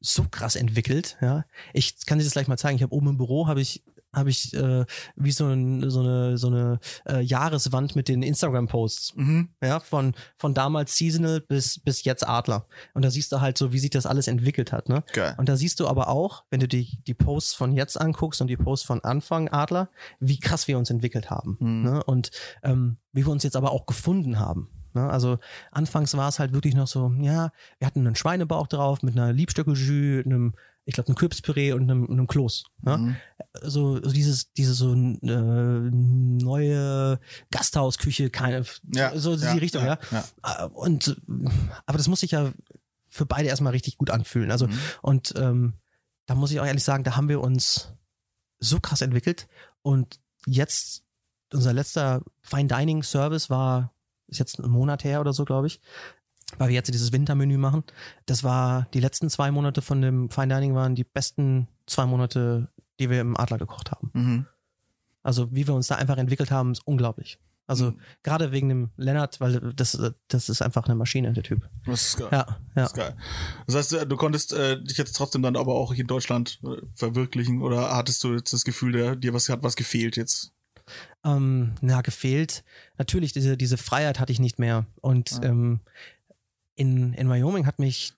so krass entwickelt, ja. Ich kann dir das gleich mal zeigen. Ich habe oben im Büro habe ich habe ich äh, wie so, ein, so eine so eine äh, Jahreswand mit den Instagram Posts, Mhm. ja, von von damals Seasonal bis bis jetzt Adler. Und da siehst du halt so, wie sich das alles entwickelt hat, ne? Geil. Und da siehst du aber auch, wenn du die, die Posts von jetzt anguckst und die Posts von Anfang Adler, wie krass wir uns entwickelt haben. Mhm. Ne? Und ähm, wie wir uns jetzt aber auch gefunden haben. Ne? Also anfangs war es halt wirklich noch so, ja, wir hatten einen Schweinebauch drauf mit einer Liebstöckel-Jus, einem, ich glaube, einem Kürbispüree und einem, einem Kloß. Ne? Mhm. So, so dieses, diese so äh, neue Gasthausküche, keine, Ja, so ja, die Richtung, ja. ja. Äh, Und äh, aber das muss sich ja für beide erstmal richtig gut anfühlen. Also Mhm. und ähm, da muss ich auch ehrlich sagen, da haben wir uns so krass entwickelt und jetzt unser letzter Fine Dining Service war, ist jetzt ein Monat her oder so, glaube ich, weil wir jetzt dieses Wintermenü machen. Das war, die letzten zwei Monate von dem Fine Dining waren die besten zwei Monate, die wir im Adler gekocht haben. Mhm. Also wie wir uns da einfach entwickelt haben, ist unglaublich. Also Mhm. gerade wegen dem Lennart, weil das, das ist einfach eine Maschine, der Typ. Das ist geil. Ja, ja. Das ist geil. Das heißt, du konntest äh, dich jetzt trotzdem dann aber auch hier in Deutschland äh, verwirklichen oder hattest du jetzt das Gefühl, der, dir was hat was gefehlt jetzt? Ähm, na, gefehlt. Natürlich, diese, diese Freiheit hatte ich nicht mehr. Und Ja. ähm, in, in Wyoming hat mich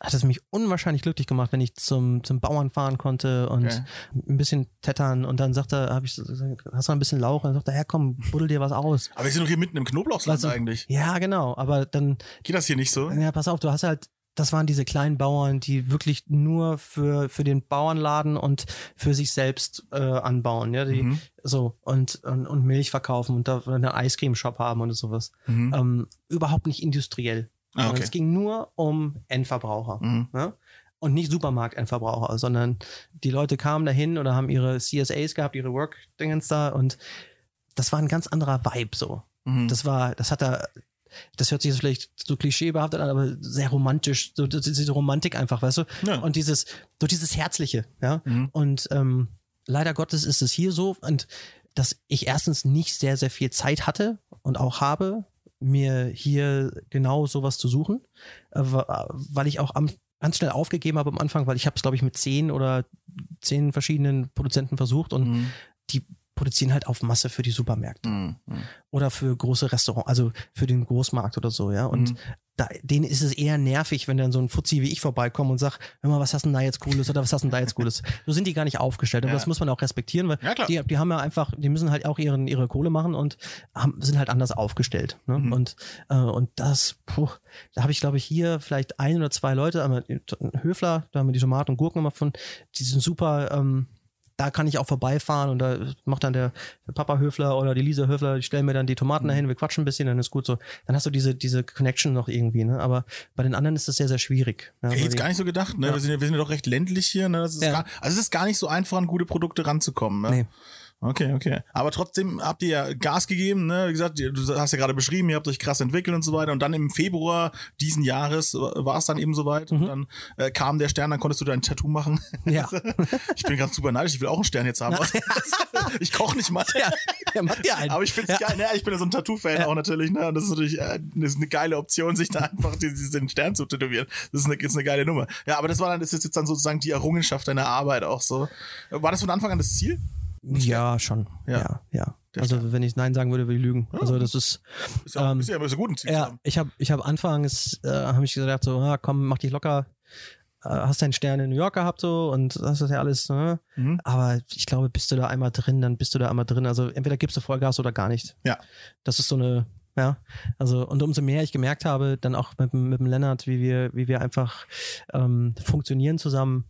hat es mich unwahrscheinlich glücklich gemacht, wenn ich zum, zum Bauern fahren konnte und Okay. ein bisschen tettern und dann sagt er, hab ich hast du noch ein bisschen Lauch? Und dann sagt er, ja komm, buddel dir was aus. Aber wir sind doch hier mitten im Knoblauchsland Also- eigentlich. Ja, genau, aber dann, Geht das hier nicht so? ja, pass auf, du hast halt, das waren diese kleinen Bauern, die wirklich nur für, für den Bauernladen und für sich selbst äh, anbauen, ja, die Mhm. so und, und, und Milch verkaufen und da einen Eiscreme-Shop haben und sowas. Mhm. Ähm, überhaupt nicht industriell. Ah, sondern okay. Es ging nur um Endverbraucher. Mhm. Ne? Und nicht Supermarkt-Endverbraucher, sondern die Leute kamen dahin oder haben ihre CSAs gehabt, ihre Work-Dingens da und das war ein ganz anderer Vibe so. Mhm. Das war, das hat da, das hört sich jetzt vielleicht so klischeebehaftet an, aber sehr romantisch, so diese Romantik einfach, weißt du? Ja. Und dieses, so dieses Herzliche, ja. Mhm. Und ähm, leider Gottes ist es hier so, und dass ich erstens nicht sehr, sehr viel Zeit hatte und auch habe, mir hier genau sowas zu suchen, äh, weil ich auch am, ganz schnell aufgegeben habe am Anfang, weil ich habe es, glaube ich, mit zehn oder zehn verschiedenen Produzenten versucht und Mhm. die produzieren halt auf Masse für die Supermärkte Mhm. Mhm. oder für große Restaurants, also für den Großmarkt oder so, ja. Und Mhm. da, denen ist es eher nervig, wenn dann so ein Fuzzi wie ich vorbeikommt und sagt, hör mal, was hast du denn da jetzt Cooles oder was hast du denn da jetzt Cooles? So sind die gar nicht aufgestellt. Und Ja. das muss man auch respektieren, weil Ja, klar. die, die haben ja einfach, die müssen halt auch ihren, ihre Kohle machen und haben, sind halt anders aufgestellt. Ne? Mhm. Und, äh, und das, puh, da habe ich, glaube ich, hier vielleicht ein oder zwei Leute, einmal Höfler, da haben wir die Tomaten und Gurken immer von, die sind super, ähm, da kann ich auch vorbeifahren und da macht dann der, der Papa Höfler oder die Lisa Höfler, die stellen mir dann die Tomaten dahin, wir quatschen ein bisschen, dann ist gut so. Dann hast du diese, diese Connection noch irgendwie, ne? Aber bei den anderen ist das sehr, sehr schwierig. Ich weil hätte jetzt die- gar nicht so gedacht, ne? Ja. Wir, sind ja, wir sind ja doch recht ländlich hier, ne? Das ist Ja. gar, also es ist gar nicht so einfach, an gute Produkte ranzukommen. Ne? Nee. Okay, okay. Aber trotzdem habt ihr ja Gas gegeben, ne? Wie gesagt, ihr- du hast ja gerade beschrieben, ihr habt euch krass entwickelt und so weiter. Und dann im Februar diesen Jahres war es dann eben soweit. Und Mhm. dann äh, kam der Stern, dann konntest du dein Tattoo machen. Ja. ich bin ganz super neidisch, ich will auch einen Stern jetzt haben. ich koche nicht mal. ja, der macht dir einen. Aber ich find's Ja. geil, ne? Ich bin ja so ein Tattoo-Fan Ja. auch natürlich, ne? Und das ist natürlich äh, das ist eine geile Option, sich da einfach diesen Stern zu tätowieren. Das ist eine, ist eine geile Nummer. Ja, aber das war dann, das ist jetzt dann sozusagen die Errungenschaft deiner Arbeit auch so. War das von Anfang an das Ziel? Ja, schon. Ja. Ja, ja. Also wenn ich Nein sagen würde, würde ich lügen. Also das ist, Ist ja, Ähm, ist ja immer so gut ein Ziel ja, ich habe ich hab anfangs, äh, habe ich gedacht so, ah, komm, mach dich locker. Äh, hast deinen Stern in New York gehabt so und das ist ja alles, ne? Mhm. Aber ich glaube, bist du da einmal drin, dann bist du da einmal drin. Also entweder gibst du Vollgas oder gar nicht. Ja. Das ist so eine, ja. Also, und umso mehr ich gemerkt habe, dann auch mit, dem- mit dem Lennart, wie wir, wie wir einfach ähm, funktionieren zusammen,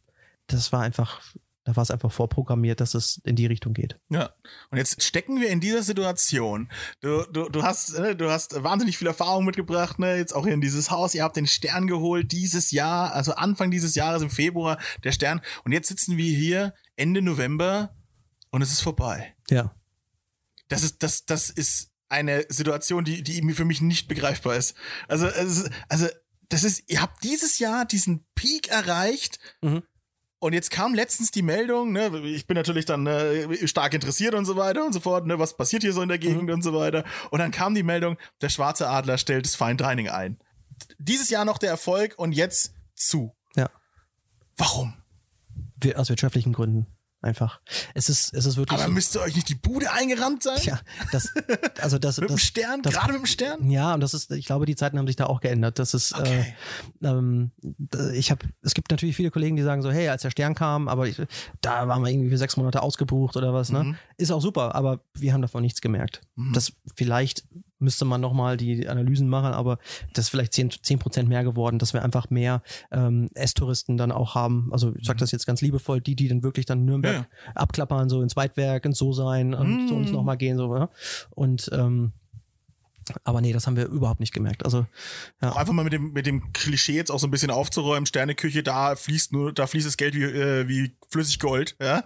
das war einfach, da war es einfach vorprogrammiert, dass es in die Richtung geht. Ja. Und jetzt stecken wir in dieser Situation. Du, du, du hast, ne, du hast wahnsinnig viel Erfahrung mitgebracht, ne? Jetzt auch hier in dieses Haus. Ihr habt den Stern geholt dieses Jahr, also Anfang dieses Jahres im Februar, der Stern. Und jetzt sitzen wir hier Ende November und es ist vorbei. Ja. Das ist, das, das ist eine Situation, die, die für mich nicht begreifbar ist. Also, ist- also, das ist, ihr habt dieses Jahr diesen Peak erreicht. Mhm. Und jetzt kam letztens die Meldung, ne, ich bin natürlich dann äh, stark interessiert und so weiter und so fort, ne, was passiert hier so in der Gegend Mhm. und so weiter. Und dann kam die Meldung, der schwarze Adler stellt das Fine Dining ein. Dieses Jahr noch der Erfolg und jetzt zu. Ja. Warum? Wir- Aus wirtschaftlichen Gründen. Einfach. Es ist, es ist wirklich. Aber so- müsste euch nicht die Bude eingerannt sein? Tja, das, also das, mit dem Stern? das- Gerade mit dem Stern? ja, und das ist, ich glaube, die Zeiten haben sich da auch geändert. Das ist, Okay. äh, ähm, ich habe, es gibt natürlich viele Kollegen, die sagen so, hey, als der Stern kam, aber ich, da waren wir irgendwie für sechs Monate ausgebucht oder was, ne? Mhm. Ist auch super, aber wir haben davon nichts gemerkt. Mhm. Das vielleicht müsste man nochmal die Analysen machen, aber das ist vielleicht zehn zehn Prozent mehr geworden, dass wir einfach mehr ähm, S-Touristen dann auch haben. Also ich sage das jetzt ganz liebevoll, die, die dann wirklich dann Nürnberg Ja. abklappern, so ins Weitwerk, ins So sein und Mhm. zu uns nochmal gehen. so ja? Und ähm, aber nee, das haben wir überhaupt nicht gemerkt. Also Ja. Auch einfach mal mit dem, mit dem Klischee jetzt auch so ein bisschen aufzuräumen, Sterneküche, da fließt nur, da fließt das Geld wie, äh, wie flüssig Gold, ja?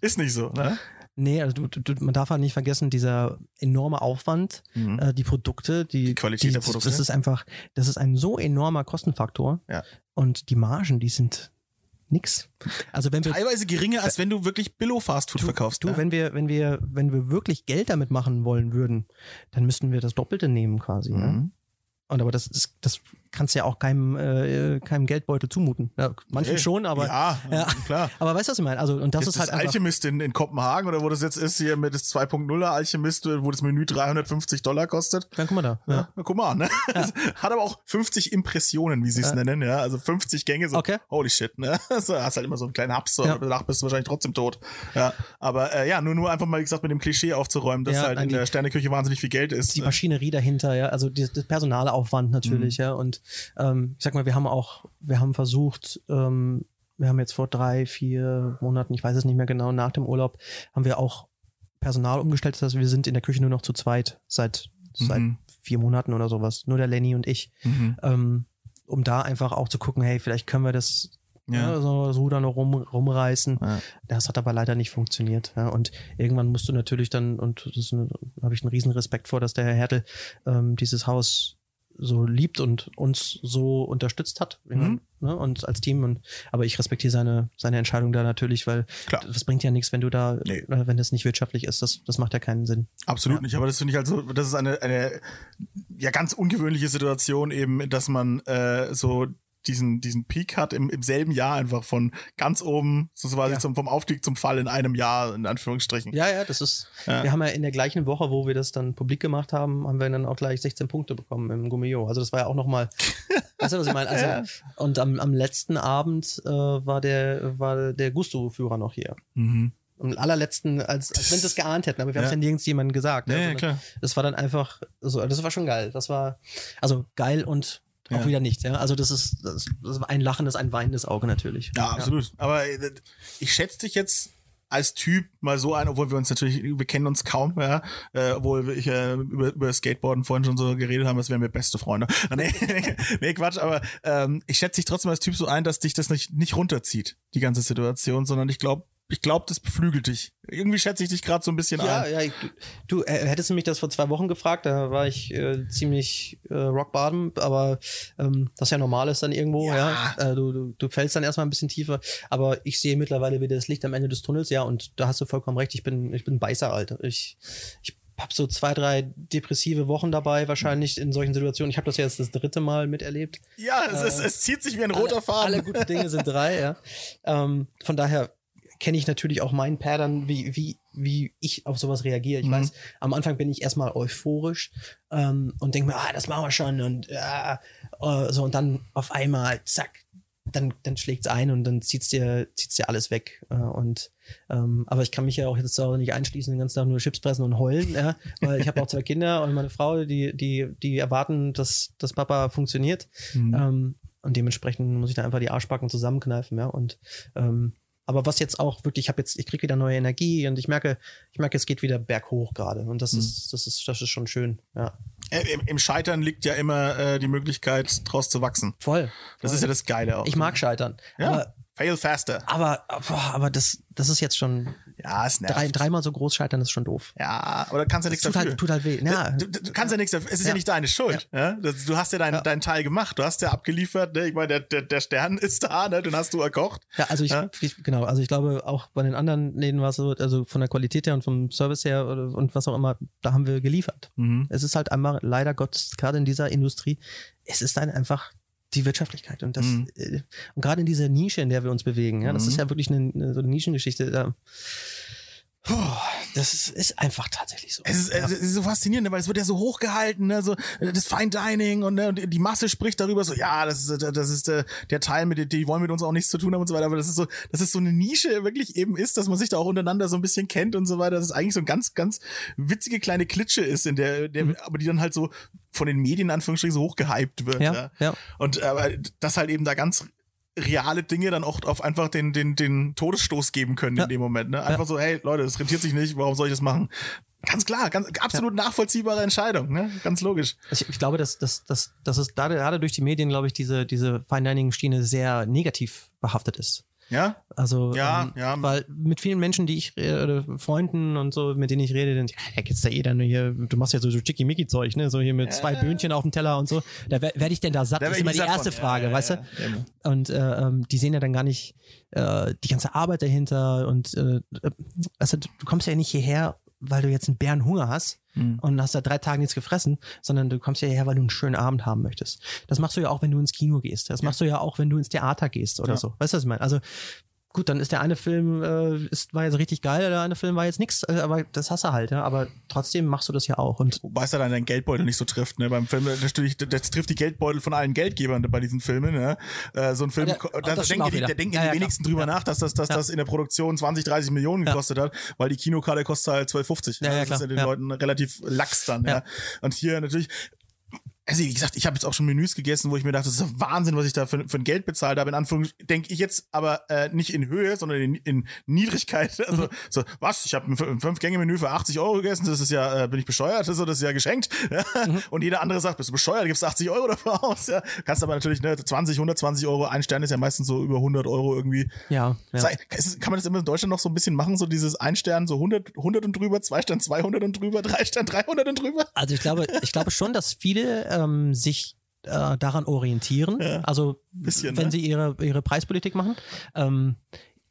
Ist nicht so, ne? Nee, also du, du, man darf halt nicht vergessen, dieser enorme Aufwand, Mhm. äh, die Produkte, die, Die Qualität der Produkte. Das ist einfach, das ist ein so enormer Kostenfaktor. Ja. Und die Margen, die sind nix. Also wenn wir Teilweise geringer, als wenn du wirklich Billo-Fastfood verkaufst. Du, ne? wenn wir, wenn wir, wenn wir wirklich Geld damit machen wollen würden, dann müssten wir das Doppelte nehmen quasi. Ne? Mhm. Und aber das, das, das kannst du ja auch keinem, äh, keinem Geldbeutel zumuten. Ja, manchen Ey, schon, aber, ja, Ja. klar. aber weißt du, was ich meine? Also, und das Jetzt ist halt das. Alchemist in, in Kopenhagen oder wo das jetzt ist, hier mit das 2.0er Alchemist, wo das Menü 350 Dollar kostet. Dann guck mal da. Ja, na, guck mal an, ne? Hat aber auch 50 Impressionen, wie sie es Ja. nennen, ja. Also 50 Gänge, so Okay. holy shit, ne? So, hast halt immer so einen kleinen Haps, so, Ja. danach bist du wahrscheinlich trotzdem tot. Ja. Aber äh, ja, nur, nur einfach mal gesagt, mit dem Klischee aufzuräumen, dass Ja, halt in der Sterneküche wahnsinnig viel Geld ist. die Maschinerie dahinter, ja, also die, das Personalaufwand natürlich, Mhm. ja. Und ähm, ich sag mal, wir haben auch, wir haben versucht, ähm, wir haben jetzt vor drei, vier Monaten, ich weiß es nicht mehr genau, nach dem Urlaub, haben wir auch Personal umgestellt. Das heißt, wir sind in der Küche nur noch zu zweit seit, seit Mhm. vier Monaten oder sowas. Nur der Lenny und ich. Mhm. Ähm, um da einfach auch zu gucken, hey, vielleicht können wir das Ja. ja. so das Ruder noch rum, rumreißen. Ja. Das hat aber leider nicht funktioniert. Ja. Und irgendwann musst du natürlich dann, und das habe ich einen riesen Respekt vor, dass der Herr Hertel ähm, dieses Haus so liebt und uns so unterstützt hat Mhm. ne, und als Team und aber ich respektiere seine seine Entscheidung da natürlich weil Klar. das bringt ja nichts wenn du da Nee. äh, wenn das nicht wirtschaftlich ist das das macht ja keinen Sinn Absolut Ja. nicht, aber das finde ich halt so, das ist eine, eine ja ganz ungewöhnliche Situation eben, dass man äh, so diesen, diesen Peak hat im, im selben Jahr einfach von ganz oben, so quasi Ja. zum, vom Aufstieg zum Fall in einem Jahr, in Anführungsstrichen. ja ja das ist Ja. wir haben ja in der gleichen Woche wo wir das dann publik gemacht haben haben wir dann auch gleich 16 Punkte bekommen im Gummio also das war ja auch noch mal weißt du was ich meine also Ja. und am, am letzten Abend äh, war der war der Gusto Führer noch hier Mhm. am allerletzten, als, als wenn sie es geahnt hätten, aber wir haben es Ja. ja nirgends jemandem gesagt. Ja, ne, ja, klar. Das war dann einfach, so, das war schon geil. Das war, also geil und auch Ja. wieder nicht. Ja? Also das ist, das, das war ein lachendes, ein weinendes Auge natürlich. Ja, absolut. Aber äh, ich schätze dich jetzt als Typ mal so ein, obwohl wir uns natürlich, wir kennen uns kaum, ja, äh, obwohl ich äh, über, über Skateboarden vorhin schon so geredet haben, als wären wir beste Freunde. nee, nee, Quatsch, aber ähm, ich schätze dich trotzdem als Typ so ein, dass dich das nicht, nicht runterzieht, die ganze Situation, sondern ich glaube, ich glaube, das beflügelt dich. Irgendwie schätze ich dich gerade so ein bisschen Ja, ein. ja, ich, du, äh, hättest mich das vor zwei Wochen gefragt, da war ich äh, ziemlich äh, rock bottom, aber ähm, das ja normal ist dann irgendwo, Ja. ja. Äh, du, du, du fällst dann erstmal ein bisschen tiefer, aber ich sehe mittlerweile wieder das Licht am Ende des Tunnels, ja, und da hast du vollkommen recht, ich bin, ich bin Beißer, Alter. Ich, ich hab so zwei, drei depressive Wochen dabei, wahrscheinlich in solchen Situationen. Ich habe das ja jetzt das dritte Mal miterlebt. Ja, es, es, es zieht sich wie ein roter alle, Faden. Alle guten Dinge sind drei, ja. Ähm, von daher kenne ich natürlich auch meinen Pattern, wie, wie, wie ich auf sowas reagiere. Ich Mhm. weiß, am Anfang bin ich erstmal euphorisch ähm, und denke mir, ah, das machen wir schon und ja, äh, so und dann auf einmal, zack, dann, dann schlägt's ein und dann zieht's dir, zieht's dir alles weg. Äh, und ähm, aber ich kann mich ja auch jetzt auch nicht einschließen, den ganzen Tag nur Chips fressen und heulen, ja, weil ich habe auch zwei Kinder und meine Frau, die, die, die erwarten, dass, dass Papa funktioniert. Mhm. Ähm, und dementsprechend muss ich da einfach die Arschbacken zusammenkneifen, ja. Und ähm, aber was jetzt auch wirklich, ich habe jetzt, ich kriege wieder neue Energie und ich merke, ich merke, es geht wieder berghoch gerade. Und das Mhm. ist, das ist, das ist schon schön. Ja. Äh, Im, Im Scheitern liegt ja immer äh, die Möglichkeit, draus zu wachsen. Voll. Das voll. ist ja das Geile auch. Ich mag scheitern. Ja. Aber, Fail faster. aber, boah, aber das, das ist jetzt schon Ja, es nervt. drei, dreimal so groß scheitern ist schon doof. Ja, aber da kannst du ja nichts tut dafür. halt, tut halt weh. Ja. Du, du, du kannst ja nichts dafür. Es ist ja, Ja. nicht deine Schuld. Ja. Das- Du hast ja, dein, Ja. deinen Teil gemacht. Du hast ja abgeliefert. Ne? Ich meine, der, der, der Stern ist da, ne? den hast du erkocht. Ja, also ich, Ja? ich, genau, also ich glaube auch bei den anderen Läden war es so, also von der Qualität her und vom Service her und was auch immer, da haben wir geliefert. Mhm. Es ist halt einmal, leider Gottes, gerade in dieser Industrie, es ist dann einfach die Wirtschaftlichkeit und das, Mhm. äh, und gerade in dieser Nische, in der wir uns bewegen, ja, das Mhm. ist ja wirklich eine, eine, so eine Nischengeschichte, da, Puh, das ist, ist einfach tatsächlich so. Es ist, ja. es ist so faszinierend, ne, weil es wird ja so hochgehalten, ne? so äh, das Fine Dining und, ne? und die Masse spricht darüber so, ja, das ist, äh, das ist der, der Teil, mit dem die wollen mit uns auch nichts zu tun haben und so weiter. Aber das ist so, dass es so eine Nische wirklich eben ist, dass man sich da auch untereinander so ein bisschen kennt und so weiter. Das ist eigentlich so ein ganz, ganz witzige kleine Klitsche ist, in der, der Mhm. aber die dann halt so von den Medien in Anführungsstrichen so hochgehypt wird. ja, ja. Und aber dass halt eben da ganz reale Dinge dann auch auf einfach den, den, den Todesstoß geben können Ja. in dem Moment. Ne? Einfach so, hey Leute, das rentiert sich nicht, warum soll ich das machen? Ganz klar, ganz absolut nachvollziehbare Entscheidung, ne? Ganz logisch. Ich, ich glaube, dass, dass, dass, dass es gerade, durch die Medien, glaube ich, diese, diese Fine Dining Schiene sehr negativ behaftet ist. Ja? Also, Ja, ähm, ja. weil mit vielen Menschen, die ich, äh, oder Freunden und so, mit denen ich rede, dann, ja, da geht's da eh dann nur hier, du machst ja so, so Chicky-Micky-Zeug, ne, so hier mit zwei Böhnchen auf dem Teller und so. Da werde werd ich denn da satt? Da ist immer die erste von. Frage, Ja, weißt du? Und äh, ähm, die sehen ja dann gar nicht äh, die ganze Arbeit dahinter und äh, äh, also du kommst ja nicht hierher, weil du jetzt einen Bärenhunger hast Mhm. und hast da drei Tage nichts gefressen, sondern du kommst ja hierher, weil du einen schönen Abend haben möchtest. Das machst du ja auch, wenn du ins Kino gehst. Das machst du ja auch, wenn du ins Theater gehst oder Ja. so. Weißt du, was ich meine? Also gut, dann ist der eine Film äh, ist, war jetzt richtig geil, der eine Film war jetzt nix, äh, aber das hast du halt, ja. Aber trotzdem machst du das ja auch. Und Wobei es ja dann dein Geldbeutel nicht so trifft, ne? Beim Film, natürlich, das trifft die Geldbeutel von allen Geldgebern bei diesen Filmen, ne? Äh, so ein Film, Ja, da, das da stimmt denken, die, da denken Ja, die ja, wenigsten klar. drüber nach, dass das, dass das in der Produktion 20, 30 Millionen gekostet hat, weil die Kinokarte kostet halt 12,50. Ja, ja, das ist ja den. Leuten relativ lax dann, ja. Ja. Und hier natürlich, also wie gesagt, ich habe jetzt auch schon Menüs gegessen, wo ich mir dachte, das ist Wahnsinn, was ich da für, für ein Geld bezahlt habe. In Anführungszeichen denke ich jetzt aber äh, nicht in Höhe, sondern in, in Niedrigkeit. Also Mhm. so, was? Ich habe ein F- Fünf-Gänge-Menü für 80 Euro gegessen, das ist ja, äh, bin ich bescheuert, das ist, so, das ist ja geschenkt. Mhm. Und jeder andere sagt, bist du bescheuert, gibst 80 Euro dafür aus. Ja. Kannst aber natürlich, ne, 20, 120 Euro, ein Stern ist ja meistens so über 100 Euro irgendwie. ja, ja. Ist Kann man das immer in Deutschland noch so ein bisschen machen, so dieses ein Stern so 100, 100 und drüber, zwei Stern 200 und drüber, drei Stern 300 und drüber? Also ich glaube, ich glaube schon, dass viele ähm, sich äh, daran orientieren. Ja. Also Bisschen, wenn ne? sie ihre, ihre Preispolitik machen. Ähm,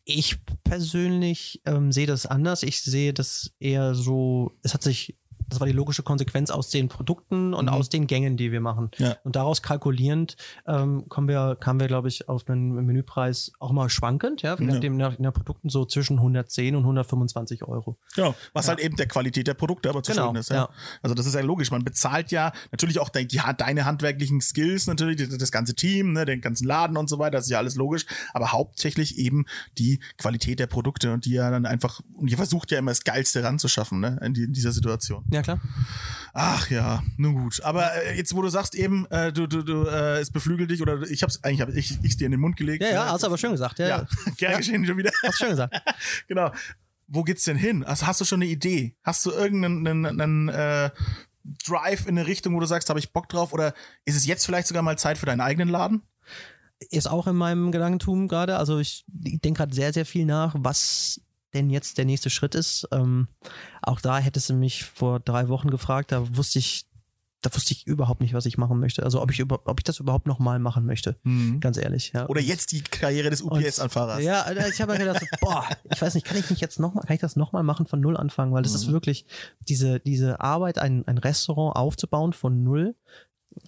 ich persönlich ähm, sehe das anders. Ich sehe das eher so, es hat sich, das war die logische Konsequenz aus den Produkten und Mhm. aus den Gängen, die wir machen. Ja. Und daraus kalkulierend ähm, kommen wir, kamen wir, glaube ich, auf einen Menüpreis auch mal schwankend, ja, Ja. nachdem nach, nach Produkten so zwischen 110 und 125 Euro. Genau, was Ja. halt eben der Qualität der Produkte aber zu Genau, schulden ist. Ja. Also das ist ja logisch. Man bezahlt ja natürlich auch de, ja, deine handwerklichen Skills, natürlich das, das ganze Team, ne, den ganzen Laden und so weiter. Das ist ja alles logisch. Aber hauptsächlich eben die Qualität der Produkte und die ja dann einfach und ihr versucht ja immer das Geilste ranzuschaffen, ne, in, die, in dieser Situation. Ja, klar. Ach ja, nun gut. Aber äh, jetzt, wo du sagst eben, äh, du, du, du, äh, es beflügelt dich oder ich hab's eigentlich hab ich ich's dir in den Mund gelegt. Ja, ja, ne? hast du aber schön gesagt. Ja, ja, gern geschehen schon wieder. hast schön gesagt. genau. Wo geht's denn hin? Also hast du schon eine Idee? Hast du irgendeinen einen, einen, äh, Drive in eine Richtung, wo du sagst, habe ich Bock drauf? Oder ist es jetzt vielleicht sogar mal Zeit für deinen eigenen Laden? ist auch in meinem Gedankentum gerade. Also ich, ich denke gerade sehr, sehr viel nach, was denn jetzt der nächste Schritt ist. Ähm, auch da hättest du mich vor drei Wochen gefragt, da wusste ich, da wusste ich überhaupt nicht, was ich machen möchte. Also ob ich über, ob ich das überhaupt nochmal machen möchte. Ganz ehrlich. Ja. Oder jetzt die Karriere des UPS-Anfahrers? Ja, ich habe mir gedacht, so, boah, ich weiß nicht, kann ich nicht jetzt nochmal, kann ich das nochmal machen von null anfangen? Weil das ist Mhm. wirklich diese, diese Arbeit, ein, ein Restaurant aufzubauen von null.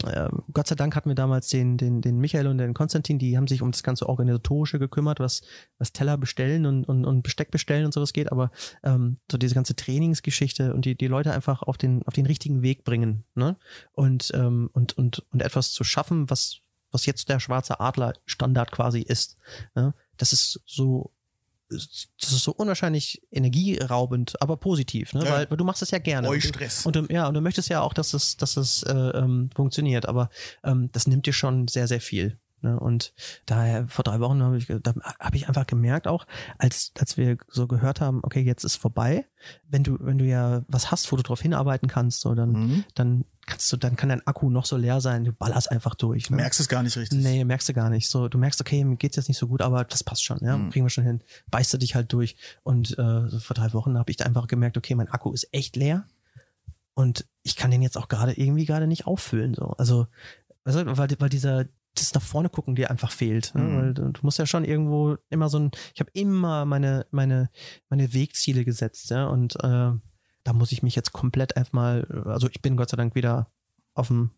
Ähm, Gott sei Dank hatten wir damals den, den, den Michael und den Konstantin, die haben sich um das ganze Organisatorische gekümmert, was, was Teller bestellen und, und, und Besteck bestellen und sowas geht, aber ähm, so diese ganze Trainingsgeschichte und die, die Leute einfach auf den, auf den richtigen Weg bringen, ne? Und, ähm, und, und, und etwas zu schaffen, was, was jetzt der schwarze Adler Standard quasi ist. Ne? Das ist so, das ist so unwahrscheinlich energieraubend, aber positiv, ne? Ja. weil, weil du machst es ja gerne. Euch Stress. und du, ja, und du möchtest ja auch, dass es, dass es äh, ähm, funktioniert, aber ähm, das nimmt dir schon sehr, sehr viel. Ne? Und daher vor drei Wochen habe ich, da habe ich einfach gemerkt auch, als, als wir so gehört haben, okay, jetzt ist vorbei, wenn du, wenn du ja was hast, wo du drauf hinarbeiten kannst, so, dann, Mhm. dann kannst du, dann kann dein Akku noch so leer sein, du ballerst einfach durch. Du Ne? merkst es gar nicht richtig. Nee, merkst du gar nicht. So, du merkst, okay, mir geht's jetzt nicht so gut, aber das passt schon, ja, Mhm. kriegen wir schon hin. Beißt du dich halt durch. Und äh, so vor drei Wochen habe ich da einfach gemerkt, okay, mein Akku ist echt leer und ich kann den jetzt auch gerade irgendwie gerade nicht auffüllen. So, also, du, weil, weil dieser das nach vorne gucken dir einfach fehlt. Ne? Mhm. Weil du, du musst ja schon irgendwo immer so ein, ich habe immer meine, meine, meine Wegziele gesetzt, ja, und äh, da muss ich mich jetzt komplett einfach mal, also ich bin Gott sei Dank wieder auf dem,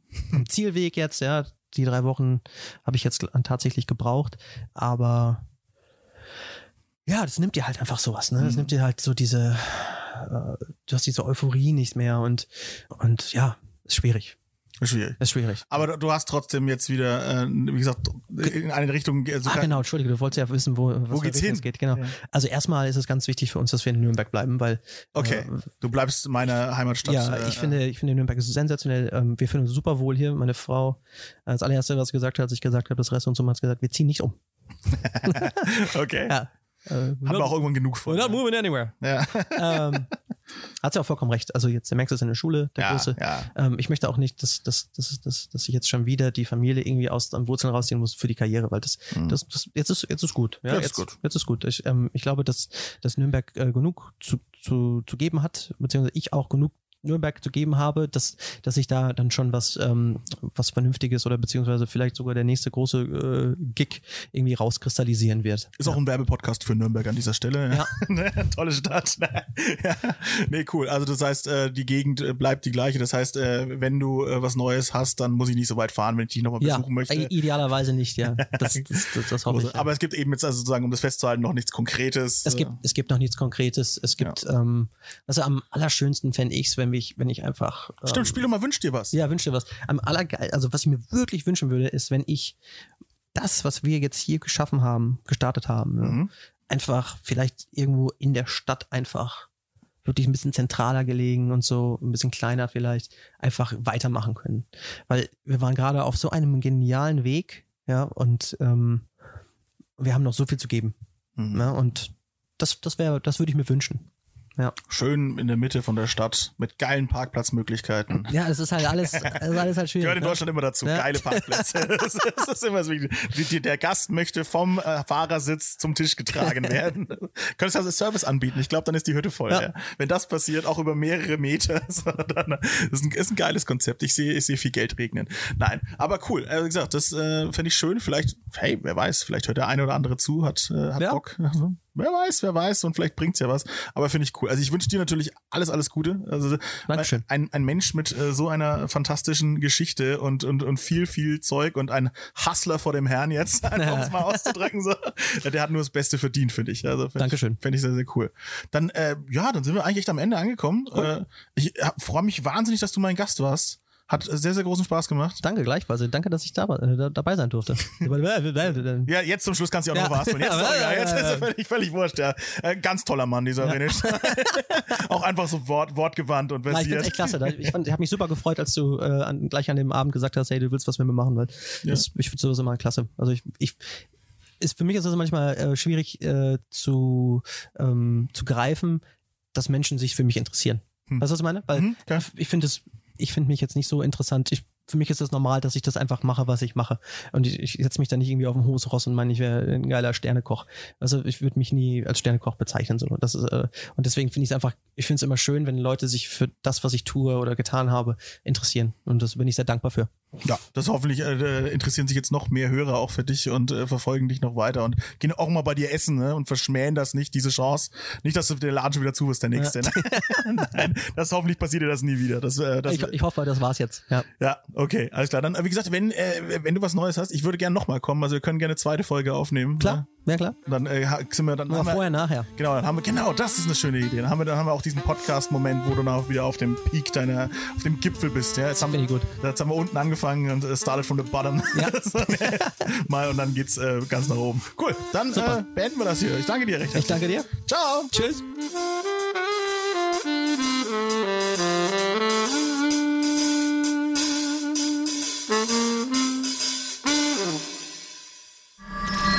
Zielweg jetzt, ja. Die drei Wochen habe ich jetzt tatsächlich gebraucht, aber ja, das nimmt dir halt einfach sowas, ne? Das Mhm. nimmt dir halt so diese, äh, du hast diese Euphorie nicht mehr und, und ja, ist schwierig. Schwierig. Ist schwierig. Aber du- hast trotzdem jetzt wieder, äh, wie gesagt, in eine Richtung. Also ah, genau, Entschuldige, du wolltest ja wissen, wo, Wo geht's hin? geht. Genau. Ja. Also erstmal ist es ganz wichtig für uns, dass wir in Nürnberg bleiben, weil Okay, äh, du bleibst meine Heimatstadt. Ja, äh, ich finde, ich finde Nürnberg ist sensationell. Ähm, wir fühlen uns super wohl hier. Meine Frau, als allererste, was sie gesagt hat, als ich gesagt habe, das Rest und so, hat gesagt, wir ziehen nicht um. Okay. Ja. Äh, Haben wir auch irgendwann genug von. We're not moving anywhere. Ja. ähm, hat sie auch vollkommen recht. Also jetzt, der Max ist in der Schule, der Ja, Große. ja. Ähm, ich möchte auch nicht, dass, dass, dass, dass, dass ich jetzt schon wieder die Familie irgendwie aus den Wurzeln rausziehen muss für die Karriere, weil das, das, das jetzt ist jetzt ist gut. Ja, Jetzt ist jetzt, gut. Jetzt ist gut. Ich, ähm, ich glaube, dass, dass Nürnberg äh, genug zu, zu, zu geben hat, beziehungsweise ich auch genug Nürnberg zu geben habe, dass, dass ich da dann schon was, ähm, was Vernünftiges oder beziehungsweise vielleicht sogar der nächste große äh, Gig irgendwie rauskristallisieren wird. Ist auch ein Werbepodcast für Nürnberg an dieser Stelle. Ja. Tolle Stadt. ja. Nee, cool. Also das heißt, äh, die Gegend äh, bleibt die gleiche. Das heißt, äh, wenn du äh, was Neues hast, dann muss ich nicht so weit fahren, wenn ich dich nochmal Ja, besuchen möchte. i- idealerweise nicht, ja. Das, das, das, das hoffe ich. ja. Aber es gibt eben jetzt also sozusagen, um das festzuhalten, noch nichts Konkretes. Es gibt, es gibt noch nichts Konkretes. Es gibt, ähm, also am allerschönsten fände ich es, wenn ich, wenn ich einfach. Ähm, Stimmt, spiel doch mal, wünsch dir was. Ja, wünsch dir was. Am allergeil, also was ich mir wirklich wünschen würde, ist, wenn ich das, was wir jetzt hier geschaffen haben, gestartet haben, ne, Mhm. einfach vielleicht irgendwo in der Stadt einfach wirklich ein bisschen zentraler gelegen und so, ein bisschen kleiner vielleicht, einfach weitermachen können. Weil wir waren gerade auf so einem genialen Weg, ja, und ähm, wir haben noch so viel zu geben. Mhm. Ne? Und das, das wäre, das würde ich mir wünschen. Schön in der Mitte von der Stadt mit geilen Parkplatzmöglichkeiten. Ja, das ist halt alles, das ist alles halt schwierig. Gehört in ne? Deutschland immer dazu. Ja. Geile Parkplätze. Das, ist- das ist immer so wichtig. Der Gast möchte vom äh, Fahrersitz zum Tisch getragen werden. Könntest du also Service anbieten? Ich glaube, dann ist die Hütte voll. Ja. Ja. Wenn das passiert, auch über mehrere Meter, so, dann ist ein, ist ein geiles Konzept. Ich sehe, ich sehe viel Geld regnen. Nein, aber cool. Äh, wie gesagt, das äh, fände ich schön. Vielleicht, hey, wer weiß, vielleicht hört der eine oder andere zu, hat, äh, hat Ja. Bock. Also, wer weiß, wer weiß und vielleicht bringt's ja was. Aber finde ich cool. Also ich wünsche dir natürlich alles, alles Gute. Also Dankeschön. ein, ein Mensch mit äh, so einer fantastischen Geschichte und, und, und viel, viel Zeug und ein Hustler vor dem Herrn jetzt, einfach, um es mal auszudrücken. So. Der hat nur das Beste verdient, finde ich. Also find Dankeschön. Ich, Fände ich sehr, sehr cool. Dann, äh, ja, dann sind wir eigentlich echt am Ende angekommen. Äh, ich freue mich wahnsinnig, dass du mein Gast warst. Hat sehr, sehr großen Spaß gemacht. Danke gleichfalls. Danke, dass ich da, äh, da, dabei sein durfte. Ja, jetzt zum Schluss kannst du auch Ja. noch was Jetzt, Ja, ja, ja, jetzt ist ja. er völlig, völlig wurscht. Ja. Äh, ganz toller Mann, dieser Ja. Renisch. auch einfach so wort, wortgewandt und Ja, ich versiert. find's echt klasse. Da- Ich, fand- ich habe mich super gefreut, als du äh, an, gleich an dem Abend gesagt hast, hey, du willst was mit mir machen, weil Ja. das, ich finde sowas immer klasse. Also ich, ich ist für mich ist es manchmal äh, schwierig äh, zu ähm, zu greifen, dass Menschen sich für mich interessieren. Hm. Weißt du, was ich meine? Weil Mhm, ich finde es, ich finde mich jetzt nicht so interessant. Ich, für mich ist es normal, dass ich das einfach mache, was ich mache. Und ich, ich setze mich da nicht irgendwie auf den Hose und meine, ich wäre ein geiler Sternekoch. Also ich würde mich nie als Sternekoch bezeichnen. So. Das ist, äh, und deswegen finde ich es einfach, ich finde es immer schön, wenn Leute sich für das, was ich tue oder getan habe, interessieren. Und das bin ich sehr dankbar für. Ja, das hoffentlich äh, interessieren sich jetzt noch mehr Hörer auch für dich und äh, verfolgen dich noch weiter und gehen auch mal bei dir essen ne? und verschmähen das nicht, diese Chance. Nicht, dass du der Laden schon wieder zu wirst, der nächste. Nein, das hoffentlich passiert dir das nie wieder. Das, äh, das, Ich, ich hoffe, das war's jetzt. Ja. ja, okay, alles klar. Dann, äh, wie gesagt, wenn, äh, wenn du was Neues hast, ich würde gerne nochmal kommen. Also wir können gerne eine zweite Folge aufnehmen. Klar, ja klar. Ne? Dann äh, sind wir dann Mal haben wir- vorher, nachher. Genau, dann haben wir, genau, das ist eine schöne Idee. Dann haben wir, dann haben wir auch diesen Podcast-Moment, wo du dann auch wieder auf dem Peak deiner, auf dem Gipfel bist. Ja, jetzt haben, ich gut. Jetzt haben wir unten angefangen und äh, started from the bottom. Ja. Mal und dann geht's äh, ganz nach oben. Cool, dann äh, beenden wir das hier. Ich danke dir recht Ich danke dir. Ciao. Tschüss.